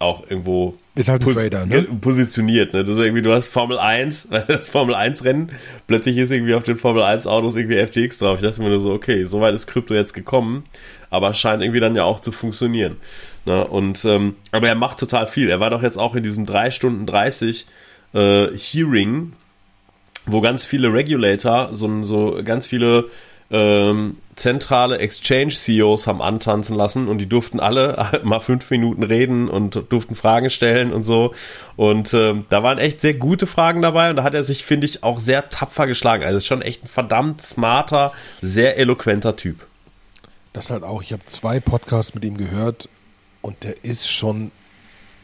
auch irgendwo ist halt ein Trader, ne? positioniert. Ne? Das ist irgendwie, du hast Formel 1, das Formel 1 Rennen, plötzlich ist irgendwie auf den Formel 1 Autos irgendwie FTX drauf. Ich dachte mir nur so, okay, so weit ist Krypto jetzt gekommen, aber scheint irgendwie dann ja auch zu funktionieren. Ne? Und ähm, aber er macht total viel. Er war doch jetzt auch in diesem 3 Stunden 30 äh, Hearing, wo ganz viele Regulator, so, so ganz viele ähm, zentrale Exchange-CEOs haben antanzen lassen und die durften alle mal fünf Minuten reden und durften Fragen stellen und so. Und ähm, da waren echt sehr gute Fragen dabei und da hat er sich, finde ich, auch sehr tapfer geschlagen. Also ist schon echt ein verdammt smarter, sehr eloquenter Typ. Das halt auch, ich habe zwei Podcasts mit ihm gehört und der ist schon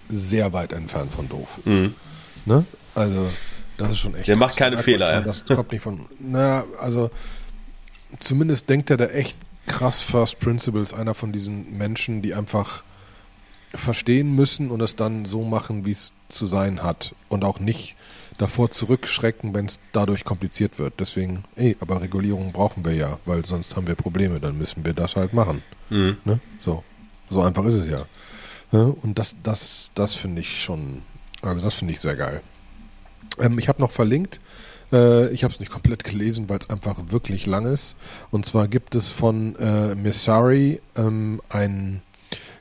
sehr weit entfernt von doof. Mhm. Ne? Also, das ist schon echt. Der macht keine Fehler, ja. Das kommt nicht von. Na, also zumindest denkt er da echt krass First Principles, einer von diesen Menschen, die einfach verstehen müssen und es dann so machen, wie es zu sein hat und auch nicht davor zurückschrecken, wenn es dadurch kompliziert wird. Deswegen, ey, aber Regulierung brauchen wir ja, weil sonst haben wir Probleme, dann müssen wir das halt machen. Mhm. Ne? So. so einfach ist es ja. ja und das, das, das finde ich schon, also das finde ich sehr geil. Ähm, ich habe noch verlinkt, äh, ich habe es nicht komplett gelesen, weil es einfach wirklich lang ist. Und zwar gibt es von äh, Messari ähm, ein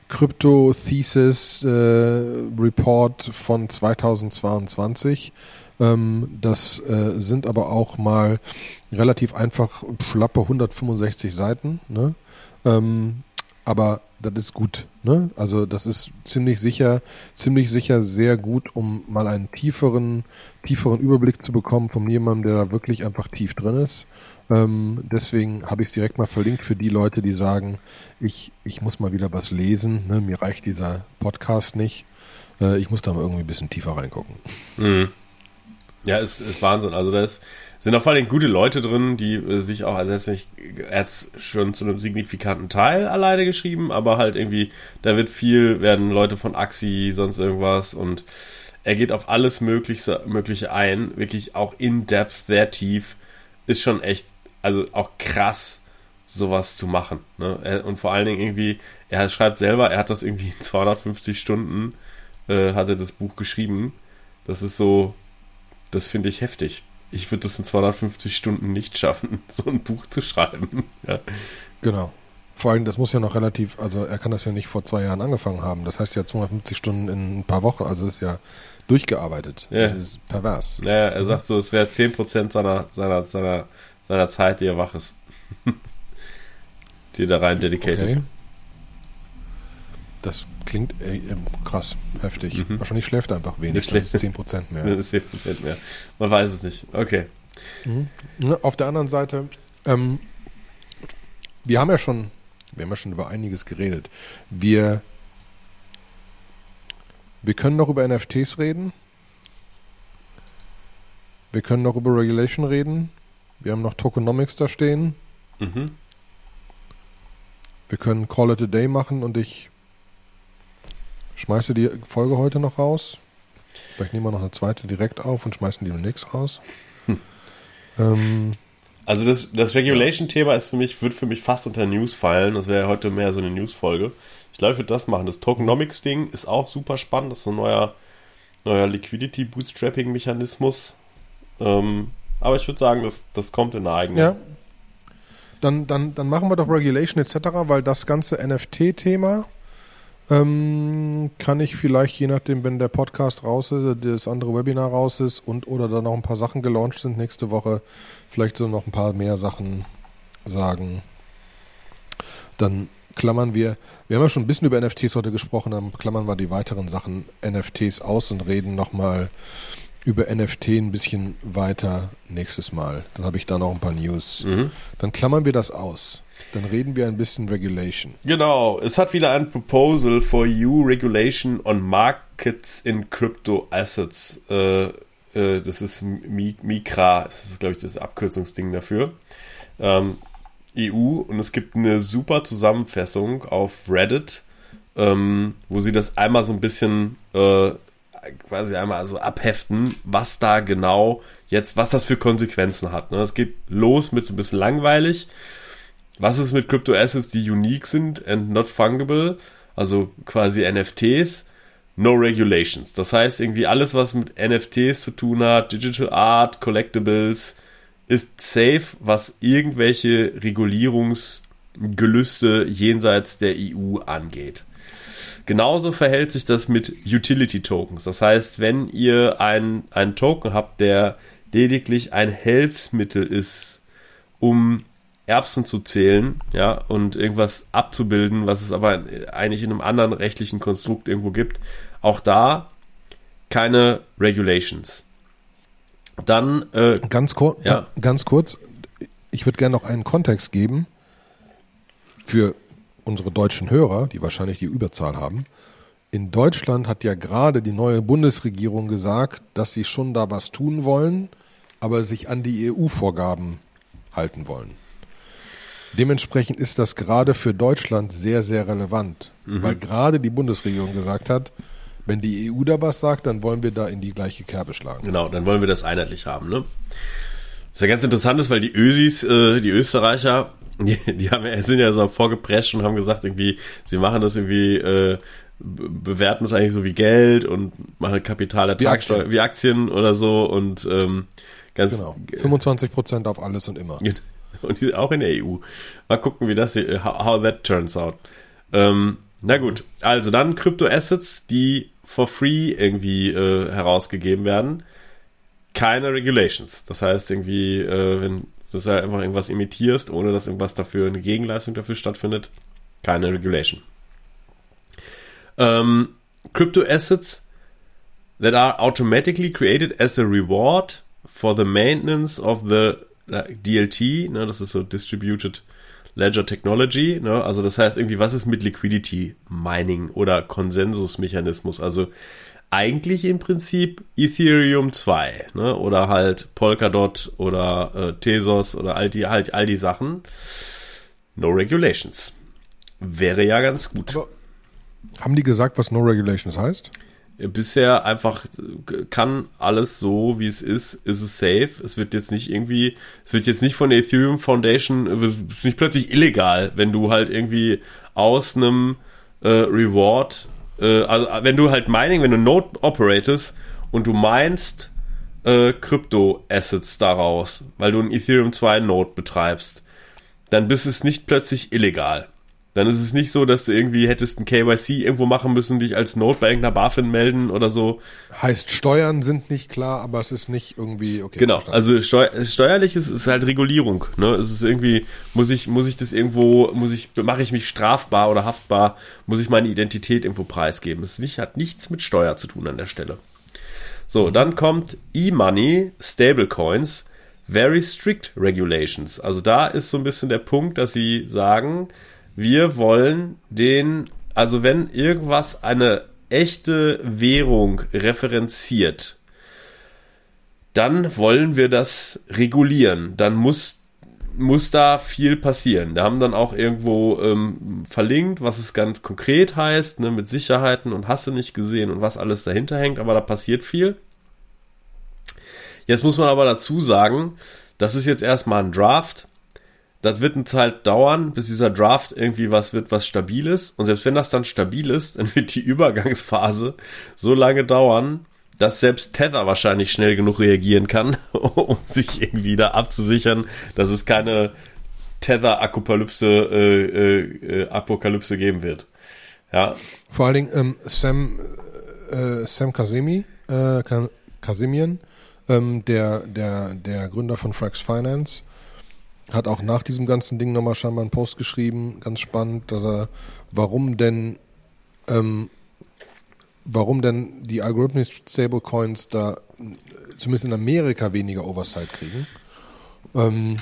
Crypto Thesis äh, Report von 2022. Ähm, das äh, sind aber auch mal relativ einfach schlappe 165 Seiten. Ne? Ähm, aber das ist gut. Ne? Also das ist ziemlich sicher, ziemlich sicher sehr gut, um mal einen tieferen, tieferen Überblick zu bekommen von jemandem, der da wirklich einfach tief drin ist. Ähm, deswegen habe ich es direkt mal verlinkt für die Leute, die sagen, ich, ich muss mal wieder was lesen. Ne? Mir reicht dieser Podcast nicht. Äh, ich muss da mal irgendwie ein bisschen tiefer reingucken. Mhm. Ja, ist, ist Wahnsinn. Also da ist sind auch vor allem gute Leute drin, die äh, sich auch, also jetzt nicht erst schon zu einem signifikanten Teil alleine geschrieben, aber halt irgendwie, da wird viel, werden Leute von Axi, sonst irgendwas und er geht auf alles Mögliche, Mögliche ein, wirklich auch in depth, sehr tief, ist schon echt, also auch krass, sowas zu machen. Ne? Und vor allen Dingen irgendwie, er schreibt selber, er hat das irgendwie in 250 Stunden, äh, hat er das Buch geschrieben. Das ist so, das finde ich heftig ich würde das in 250 Stunden nicht schaffen, so ein Buch zu schreiben. Ja. Genau. Vor allem, das muss ja noch relativ, also er kann das ja nicht vor zwei Jahren angefangen haben. Das heißt ja 250 Stunden in ein paar Wochen, also ist ja durchgearbeitet. Ja. Das ist pervers. Ja, er sagt so, es wäre 10% seiner, seiner, seiner, seiner Zeit, die er wach ist. die er da rein dedicated. Okay. Das klingt äh, krass, heftig. Mhm. Wahrscheinlich schläft er einfach wenig. Das ist 10% mehr. Das ist 10% mehr. Man weiß es nicht. Okay. Mhm. Auf der anderen Seite, ähm, wir haben ja schon, wir haben ja schon über einiges geredet. Wir, wir können noch über NFTs reden. Wir können noch über Regulation reden. Wir haben noch Tokenomics da stehen. Mhm. Wir können Call it a Day machen und ich Schmeißt du die Folge heute noch raus? Vielleicht nehmen wir noch eine zweite direkt auf und schmeißen die demnächst raus. Hm. Ähm, also das, das Regulation-Thema ist für mich, wird für mich fast unter News fallen. Das wäre heute mehr so eine News-Folge. Ich glaube, ich würde das machen. Das Tokenomics-Ding ist auch super spannend. Das ist ein neuer, neuer Liquidity-Bootstrapping-Mechanismus. Ähm, aber ich würde sagen, das, das kommt in der eigenen. Ja. Dann, dann, dann machen wir doch Regulation etc., weil das ganze NFT-Thema ähm, kann ich vielleicht, je nachdem, wenn der Podcast raus ist, das andere Webinar raus ist und oder da noch ein paar Sachen gelauncht sind nächste Woche, vielleicht so noch ein paar mehr Sachen sagen. Dann klammern wir, wir haben ja schon ein bisschen über NFTs heute gesprochen, dann klammern wir die weiteren Sachen NFTs aus und reden nochmal über NFT ein bisschen weiter nächstes Mal. Dann habe ich da noch ein paar News. Mhm. Dann klammern wir das aus. Dann reden wir ein bisschen Regulation. Genau, es hat wieder ein Proposal for EU Regulation on Markets in Crypto Assets. Äh, äh, das ist MICRA, das ist glaube ich das Abkürzungsding dafür. Ähm, EU und es gibt eine super Zusammenfassung auf Reddit, ähm, wo sie das einmal so ein bisschen äh, quasi einmal so abheften, was da genau jetzt, was das für Konsequenzen hat. Ne? Es geht los mit so ein bisschen langweilig. Was ist mit Crypto Assets, die unique sind and not fungible? Also quasi NFTs. No regulations. Das heißt irgendwie alles, was mit NFTs zu tun hat, Digital Art, Collectibles, ist safe, was irgendwelche Regulierungsgelüste jenseits der EU angeht. Genauso verhält sich das mit Utility Tokens. Das heißt, wenn ihr einen Token habt, der lediglich ein Hilfsmittel ist, um Erbsen zu zählen, ja, und irgendwas abzubilden, was es aber eigentlich in einem anderen rechtlichen Konstrukt irgendwo gibt, auch da keine Regulations. Dann äh, ganz, kur ja. ganz kurz, ich würde gerne noch einen Kontext geben für unsere deutschen Hörer, die wahrscheinlich die Überzahl haben. In Deutschland hat ja gerade die neue Bundesregierung gesagt, dass sie schon da was tun wollen, aber sich an die EU-Vorgaben halten wollen. Dementsprechend ist das gerade für Deutschland sehr, sehr relevant, mhm. weil gerade die Bundesregierung gesagt hat, wenn die EU da was sagt, dann wollen wir da in die gleiche Kerbe schlagen. Genau, dann wollen wir das einheitlich haben. Ne? Was ja ganz interessant ist, weil die Ösis, äh, die Österreicher, die, die haben, sind ja so vorgeprescht und haben gesagt, irgendwie, sie machen das irgendwie, äh, bewerten es eigentlich so wie Geld und machen Kapitalertragssteuer wie, wie Aktien oder so und ähm, ganz genau. 25 Prozent auf alles und immer. Und die, auch in der EU. Mal gucken, wie das hier, how, how that turns out. Ähm, na gut, also dann Kryptoassets, die for free irgendwie äh, herausgegeben werden. Keine Regulations. Das heißt irgendwie, äh, wenn du halt einfach irgendwas imitierst, ohne dass irgendwas dafür, eine Gegenleistung dafür stattfindet, keine Regulation. Ähm, crypto assets that are automatically created as a reward for the maintenance of the äh, DLT, ne, das ist so Distributed Ledger Technology, ne? Also das heißt irgendwie, was ist mit Liquidity Mining oder Konsensusmechanismus? Also eigentlich im Prinzip Ethereum 2, ne? Oder halt Polkadot oder äh, Tezos oder all die, halt all die Sachen. No Regulations. Wäre ja ganz gut. Aber haben die gesagt, was No Regulations heißt? bisher einfach kann alles so, wie es ist, ist es safe. Es wird jetzt nicht irgendwie, es wird jetzt nicht von der Ethereum Foundation, es ist nicht plötzlich illegal, wenn du halt irgendwie aus einem äh, Reward, äh, also wenn du halt Mining, wenn du Node operatest und du meinst äh, Krypto-Assets daraus, weil du ein Ethereum 2 Node betreibst, dann bist es nicht plötzlich illegal dann ist es nicht so, dass du irgendwie hättest ein KYC irgendwo machen müssen, dich als Node bei irgendeiner BaFin melden oder so. Heißt, Steuern sind nicht klar, aber es ist nicht irgendwie okay. Genau, also steu steuerlich ist, ist halt Regulierung. Ne? Es ist irgendwie, muss ich, muss ich das irgendwo, muss ich, mache ich mich strafbar oder haftbar, muss ich meine Identität irgendwo preisgeben. Es nicht, hat nichts mit Steuer zu tun an der Stelle. So, dann kommt E-Money, Stablecoins, very strict regulations. Also da ist so ein bisschen der Punkt, dass sie sagen, wir wollen den, also wenn irgendwas eine echte Währung referenziert, dann wollen wir das regulieren. Dann muss, muss da viel passieren. Da haben dann auch irgendwo ähm, verlinkt, was es ganz konkret heißt, ne, mit Sicherheiten und hast du nicht gesehen und was alles dahinter hängt, aber da passiert viel. Jetzt muss man aber dazu sagen, das ist jetzt erstmal ein Draft das wird eine Zeit dauern, bis dieser Draft irgendwie was wird, was stabil ist. Und selbst wenn das dann stabil ist, dann wird die Übergangsphase so lange dauern, dass selbst Tether wahrscheinlich schnell genug reagieren kann, um sich irgendwie da abzusichern, dass es keine Tether-Apokalypse äh, äh, äh, Apokalypse geben wird. Ja. Vor allen Dingen ähm, Sam, äh, Sam Kasimi, äh, Kasimian, ähm, der, der, der Gründer von Frax Finance, hat auch nach diesem ganzen Ding nochmal scheinbar einen Post geschrieben, ganz spannend, dass er, warum denn, ähm, warum denn die Algorithmic Stablecoins da zumindest in Amerika weniger Oversight kriegen. Ähm,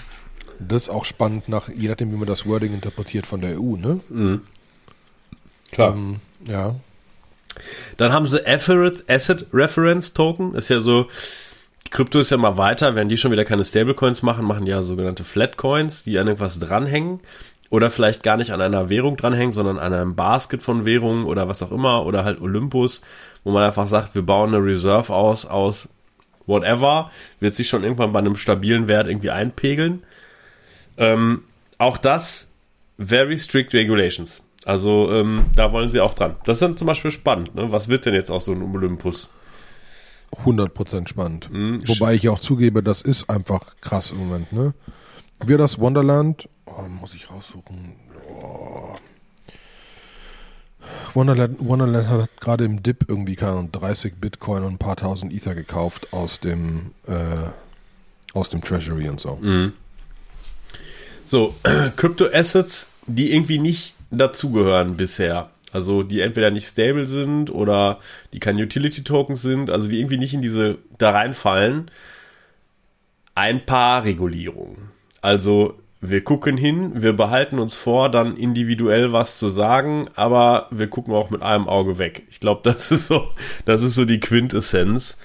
das ist auch spannend nach, je nachdem, wie man das Wording interpretiert von der EU, ne? Mhm. Klar. Ähm, ja. Dann haben sie Asset Reference Token, ist ja so, Krypto ist ja mal weiter, wenn die schon wieder keine Stablecoins machen, machen die ja sogenannte Flatcoins, die an irgendwas dranhängen oder vielleicht gar nicht an einer Währung dranhängen, sondern an einem Basket von Währungen oder was auch immer oder halt Olympus, wo man einfach sagt, wir bauen eine Reserve aus aus whatever, wird sich schon irgendwann bei einem stabilen Wert irgendwie einpegeln. Ähm, auch das very strict regulations. Also ähm, da wollen sie auch dran. Das ist dann zum Beispiel spannend. Ne? Was wird denn jetzt aus so einem Olympus? 100% spannend. Mhm. Wobei ich auch zugebe, das ist einfach krass im Moment. Ne? Wir das Wonderland, oh, muss ich raussuchen. Oh. Wonderland, Wonderland hat gerade im Dip irgendwie keine 30 Bitcoin und ein paar tausend Ether gekauft aus dem äh, aus dem Treasury und so. Mhm. So, Crypto Assets, die irgendwie nicht dazugehören bisher. Also die entweder nicht stable sind oder die kein Utility Token sind, also die irgendwie nicht in diese da reinfallen. Ein paar Regulierungen. Also wir gucken hin, wir behalten uns vor, dann individuell was zu sagen, aber wir gucken auch mit einem Auge weg. Ich glaube, das ist so, das ist so die Quintessenz,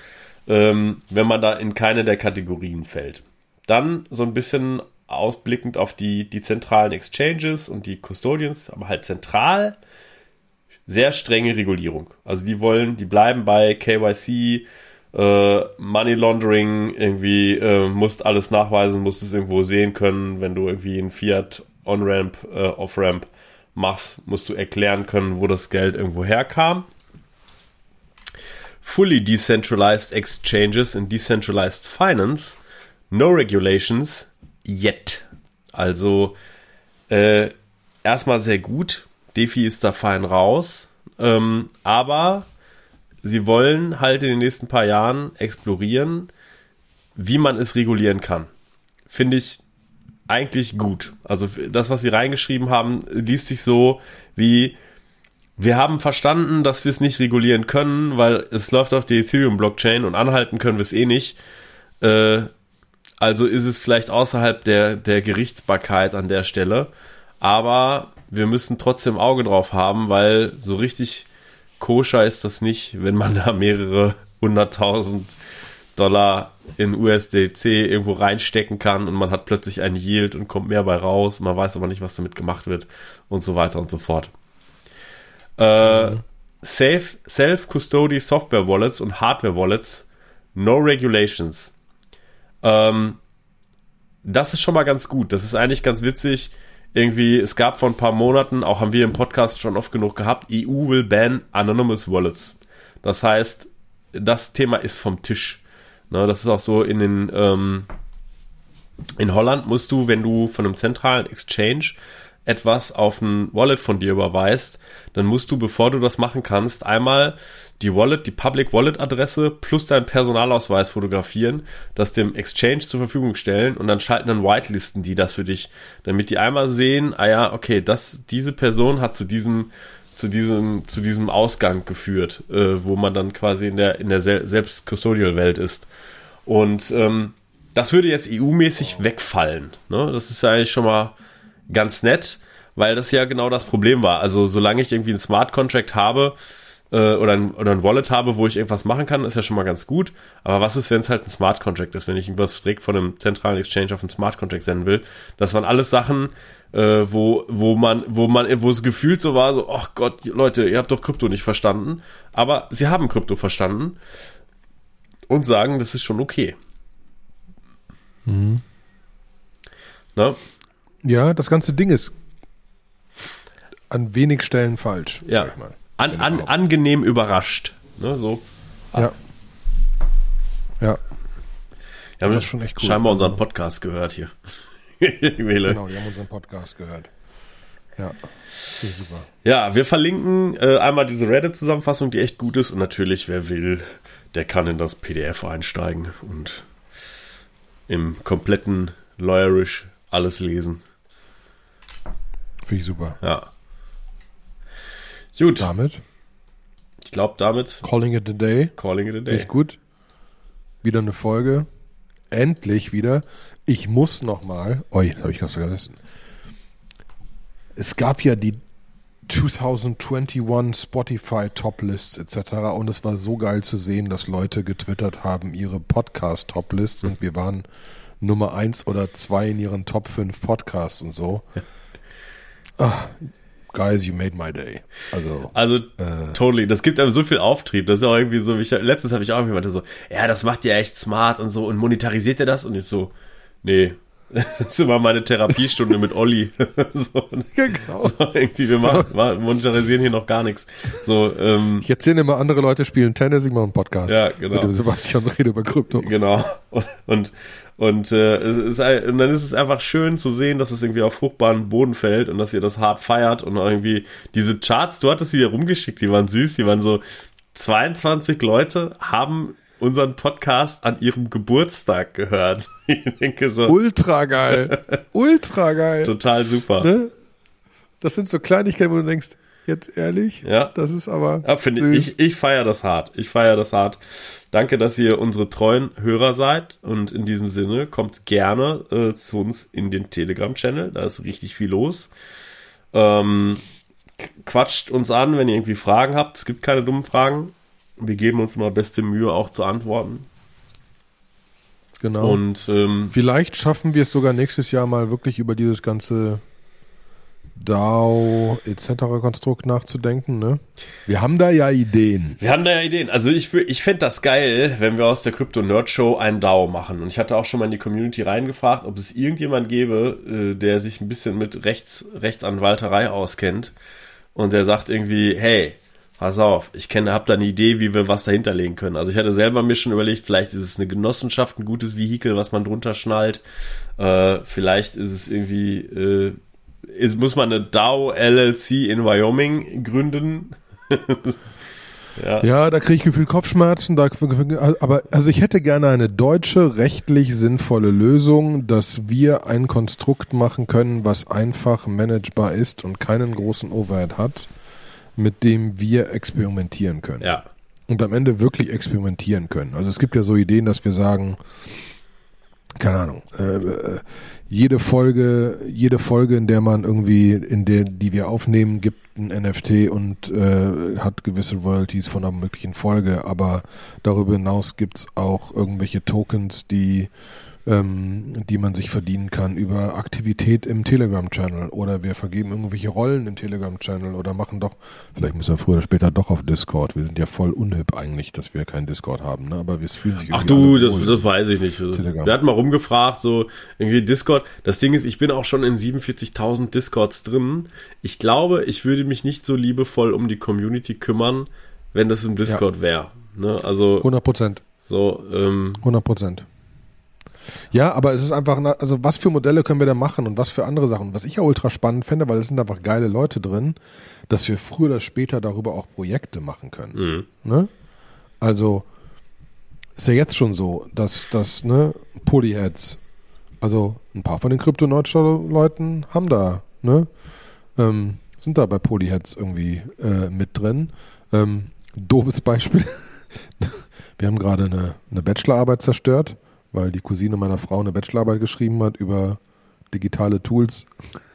ähm, wenn man da in keine der Kategorien fällt. Dann so ein bisschen ausblickend auf die, die zentralen Exchanges und die Custodians, aber halt zentral sehr strenge Regulierung. Also die wollen, die bleiben bei KYC, äh, Money Laundering, irgendwie äh, musst alles nachweisen, musst es irgendwo sehen können, wenn du irgendwie ein Fiat On-Ramp, äh, Off-Ramp machst, musst du erklären können, wo das Geld irgendwo herkam. Fully decentralized exchanges and decentralized finance, no regulations yet. Also äh, erstmal sehr gut, Defi ist da fein raus. Ähm, aber sie wollen halt in den nächsten paar Jahren explorieren, wie man es regulieren kann. Finde ich eigentlich gut. Also das, was sie reingeschrieben haben, liest sich so wie, wir haben verstanden, dass wir es nicht regulieren können, weil es läuft auf der Ethereum-Blockchain und anhalten können wir es eh nicht. Äh, also ist es vielleicht außerhalb der, der Gerichtsbarkeit an der Stelle. Aber wir müssen trotzdem Auge drauf haben, weil so richtig koscher ist das nicht, wenn man da mehrere hunderttausend Dollar in USDC irgendwo reinstecken kann und man hat plötzlich ein Yield und kommt mehr bei raus. Man weiß aber nicht, was damit gemacht wird und so weiter und so fort. Äh, mhm. Self-Custody Software Wallets und Hardware Wallets, no regulations. Ähm, das ist schon mal ganz gut. Das ist eigentlich ganz witzig irgendwie, es gab vor ein paar Monaten, auch haben wir im Podcast schon oft genug gehabt, EU will ban Anonymous Wallets. Das heißt, das Thema ist vom Tisch. Ne, das ist auch so in den, ähm, in Holland musst du, wenn du von einem zentralen Exchange etwas auf ein Wallet von dir überweist, dann musst du, bevor du das machen kannst, einmal die Wallet, die Public Wallet Adresse plus deinen Personalausweis fotografieren, das dem Exchange zur Verfügung stellen und dann schalten dann Whitelisten die das für dich, damit die einmal sehen, ah ja, okay, das, diese Person hat zu diesem, zu diesem, zu diesem Ausgang geführt, äh, wo man dann quasi in der, in der Sel selbst Custodial Welt ist. Und, ähm, das würde jetzt EU-mäßig wegfallen. Ne? Das ist ja eigentlich schon mal ganz nett, weil das ja genau das Problem war. Also solange ich irgendwie einen Smart Contract habe, äh, oder, ein, oder ein Wallet habe, wo ich irgendwas machen kann, ist ja schon mal ganz gut. Aber was ist, wenn es halt ein Smart Contract ist, wenn ich irgendwas direkt von einem zentralen Exchange auf einen Smart Contract senden will? Das waren alles Sachen, äh, wo, wo man, wo man, wo es gefühlt so war, so, ach Gott, Leute, ihr habt doch Krypto nicht verstanden. Aber sie haben Krypto verstanden und sagen, das ist schon okay. Mhm. Ne? Ja, das ganze Ding ist an wenig Stellen falsch. Ja. An, an, angenehm überrascht. Ne, so. Ja. Ja. Die haben Das schon echt cool. scheinbar unseren Podcast gehört hier. Genau, die haben unseren Podcast gehört. Ja, super. Ja, wir verlinken äh, einmal diese Reddit-Zusammenfassung, die echt gut ist. Und natürlich, wer will, der kann in das PDF einsteigen und im kompletten Lawyerish alles lesen. Finde ich super. Ja. Gut, Damit, ich glaube, damit calling it a day. calling it a Finde day. ich gut. Wieder eine Folge. Endlich wieder. Ich muss noch mal. Oh, jetzt habe ich was vergessen. Es gab ja die 2021 Spotify Top Lists etc. Und es war so geil zu sehen, dass Leute getwittert haben, ihre Podcast Top Lists und wir waren Nummer eins oder zwei in ihren Top 5 Podcasts und so. Ah, guys, you made my day. Also, Also, totally. Das gibt einem so viel Auftrieb. Das ist auch irgendwie so, ich, letztens habe ich auch jemand so, ja, das macht ja echt smart und so. Und monetarisiert er das? Und ich so, nee. Das ist immer meine Therapiestunde mit Olli. so, Genau. so, irgendwie, wir machen, monetarisieren hier noch gar nichts. So, ähm, Ich erzähle immer, andere Leute spielen Tennis, ich mache einen Podcast. Ja, genau. Mit dem Sebastian rede über Krypto. Genau. Und, und, äh, es ist, und dann ist es einfach schön zu sehen, dass es irgendwie auf fruchtbaren Boden fällt und dass ihr das hart feiert und irgendwie diese Charts, du hattest die ja rumgeschickt, die waren süß, die waren so 22 Leute haben unseren Podcast an ihrem Geburtstag gehört. Ich denke so, Ultra geil. Ultra geil. total super. Ne? Das sind so Kleinigkeiten, wo du denkst, jetzt ehrlich, Ja. das ist aber. Ja, finde ich, ich feiere das hart. Ich feiere das hart. Danke, dass ihr unsere treuen Hörer seid. Und in diesem Sinne kommt gerne äh, zu uns in den Telegram-Channel. Da ist richtig viel los. Ähm, quatscht uns an, wenn ihr irgendwie Fragen habt. Es gibt keine dummen Fragen. Wir geben uns mal beste Mühe, auch zu antworten. Genau. Und ähm, Vielleicht schaffen wir es sogar nächstes Jahr mal wirklich über dieses ganze DAO etc. Konstrukt nachzudenken. Ne? Wir haben da ja Ideen. Wir haben da ja Ideen. Also ich, ich fände das geil, wenn wir aus der Crypto Nerd Show einen DAO machen. Und ich hatte auch schon mal in die Community reingefragt, ob es irgendjemand gäbe, äh, der sich ein bisschen mit Rechts, Rechtsanwalterei auskennt. Und der sagt irgendwie, hey, pass auf, ich kenne, hab da eine Idee, wie wir was dahinterlegen können. Also ich hatte selber mir schon überlegt, vielleicht ist es eine Genossenschaft, ein gutes Vehikel, was man drunter schnallt. Äh, vielleicht ist es irgendwie, äh, ist, muss man eine DAO LLC in Wyoming gründen. Ja, da kriege ich gefühlt Kopfschmerzen. Da, aber also ich hätte gerne eine deutsche, rechtlich sinnvolle Lösung, dass wir ein Konstrukt machen können, was einfach managebar ist und keinen großen Overhead hat, mit dem wir experimentieren können. Ja. Und am Ende wirklich experimentieren können. Also es gibt ja so Ideen, dass wir sagen, keine Ahnung, äh, äh, jede Folge, jede Folge, in der man irgendwie, in der, die wir aufnehmen, gibt ein NFT und äh, hat gewisse Royalties von einer möglichen Folge, aber darüber hinaus gibt's auch irgendwelche Tokens, die ähm, die man sich verdienen kann über Aktivität im Telegram-Channel oder wir vergeben irgendwelche Rollen im Telegram-Channel oder machen doch, vielleicht müssen wir früher oder später doch auf Discord. Wir sind ja voll unhip eigentlich, dass wir keinen Discord haben, ne? aber wir fühlen sich Ach du, das, das weiß ich nicht. Telegram. Wir hatten mal rumgefragt, so irgendwie Discord. Das Ding ist, ich bin auch schon in 47.000 Discords drin. Ich glaube, ich würde mich nicht so liebevoll um die Community kümmern, wenn das im Discord wäre. Ne? Also 100 Prozent. so, ähm, 100 Prozent. Ja, aber es ist einfach, also was für Modelle können wir da machen und was für andere Sachen. Was ich ja ultra spannend fände, weil es sind einfach geile Leute drin, dass wir früher oder später darüber auch Projekte machen können. Ne? Also ist ja jetzt schon so, dass das, ne, Polyheads, also ein paar von den krypto leuten haben da, ne, ähm, sind da bei Polyheads irgendwie äh, mit drin. Ähm, doofes Beispiel. Wir haben gerade eine, eine Bachelorarbeit zerstört, weil die Cousine meiner Frau eine Bachelorarbeit geschrieben hat über digitale Tools.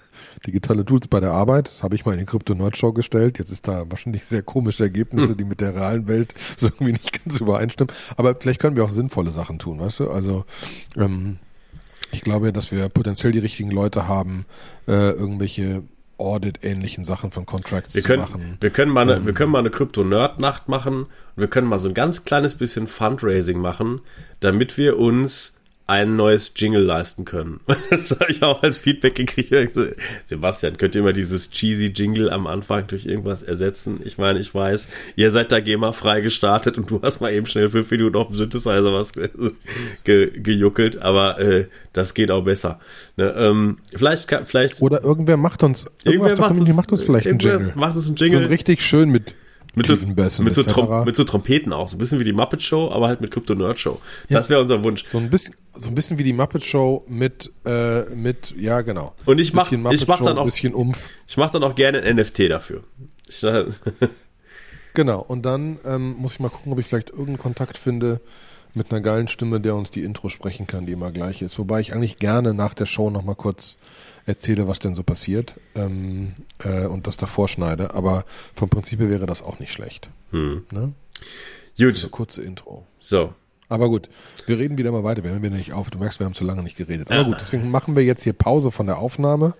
Digitale Tools bei der Arbeit. Das habe ich mal in die Crypto Nerd Show gestellt. Jetzt ist da wahrscheinlich sehr komische Ergebnisse, die mit der realen Welt so irgendwie nicht ganz übereinstimmen. Aber vielleicht können wir auch sinnvolle Sachen tun, weißt du? Also ähm, ich glaube, dass wir potenziell die richtigen Leute haben, äh, irgendwelche Audit-ähnlichen Sachen von Contracts wir zu können, machen. wir können mal eine, wir können mal eine Krypto-Nerd-Nacht machen und wir können mal so ein ganz kleines bisschen Fundraising machen, damit wir uns ein neues Jingle leisten können. Das habe ich auch als Feedback gekriegt. Sebastian, könnt ihr mal dieses cheesy Jingle am Anfang durch irgendwas ersetzen? Ich meine, ich weiß, ihr seid da GEMA-frei gestartet und du hast mal eben schnell fünf Minuten auf dem Synthesizer was ge gejuckelt, aber äh, das geht auch besser. Ne, ähm, vielleicht, vielleicht. Oder irgendwer macht uns, irgendwer macht, uns, macht uns vielleicht einen Jingle. Macht uns einen Jingle. So richtig schön mit mit so, mit, so Trom mit so Trompeten auch. So ein bisschen wie die Muppet Show, aber halt mit Crypto Nerd Show. Das wäre unser Wunsch. So ein bisschen, so ein bisschen wie die Muppet Show mit, äh, mit, ja, genau. Und ich mach, ich mach dann auch, bisschen Umf. Ich mach dann auch gerne ein NFT dafür. genau. Und dann ähm, muss ich mal gucken, ob ich vielleicht irgendeinen Kontakt finde mit einer geilen Stimme, der uns die Intro sprechen kann, die immer gleich ist. Wobei ich eigentlich gerne nach der Show nochmal kurz erzähle, was denn so passiert ähm, äh, und das davor schneide. Aber vom Prinzip her wäre das auch nicht schlecht. Hm. Ne? Gut. Also kurze Intro. So. Aber gut, wir reden wieder mal weiter. Wir hören wieder nicht auf. Du merkst, wir haben zu lange nicht geredet. Aber gut, deswegen machen wir jetzt hier Pause von der Aufnahme.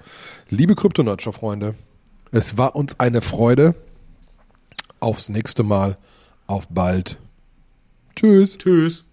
Liebe Kryptonatscher-Freunde, es war uns eine Freude. Aufs nächste Mal. Auf bald. Tschüss. Tschüss.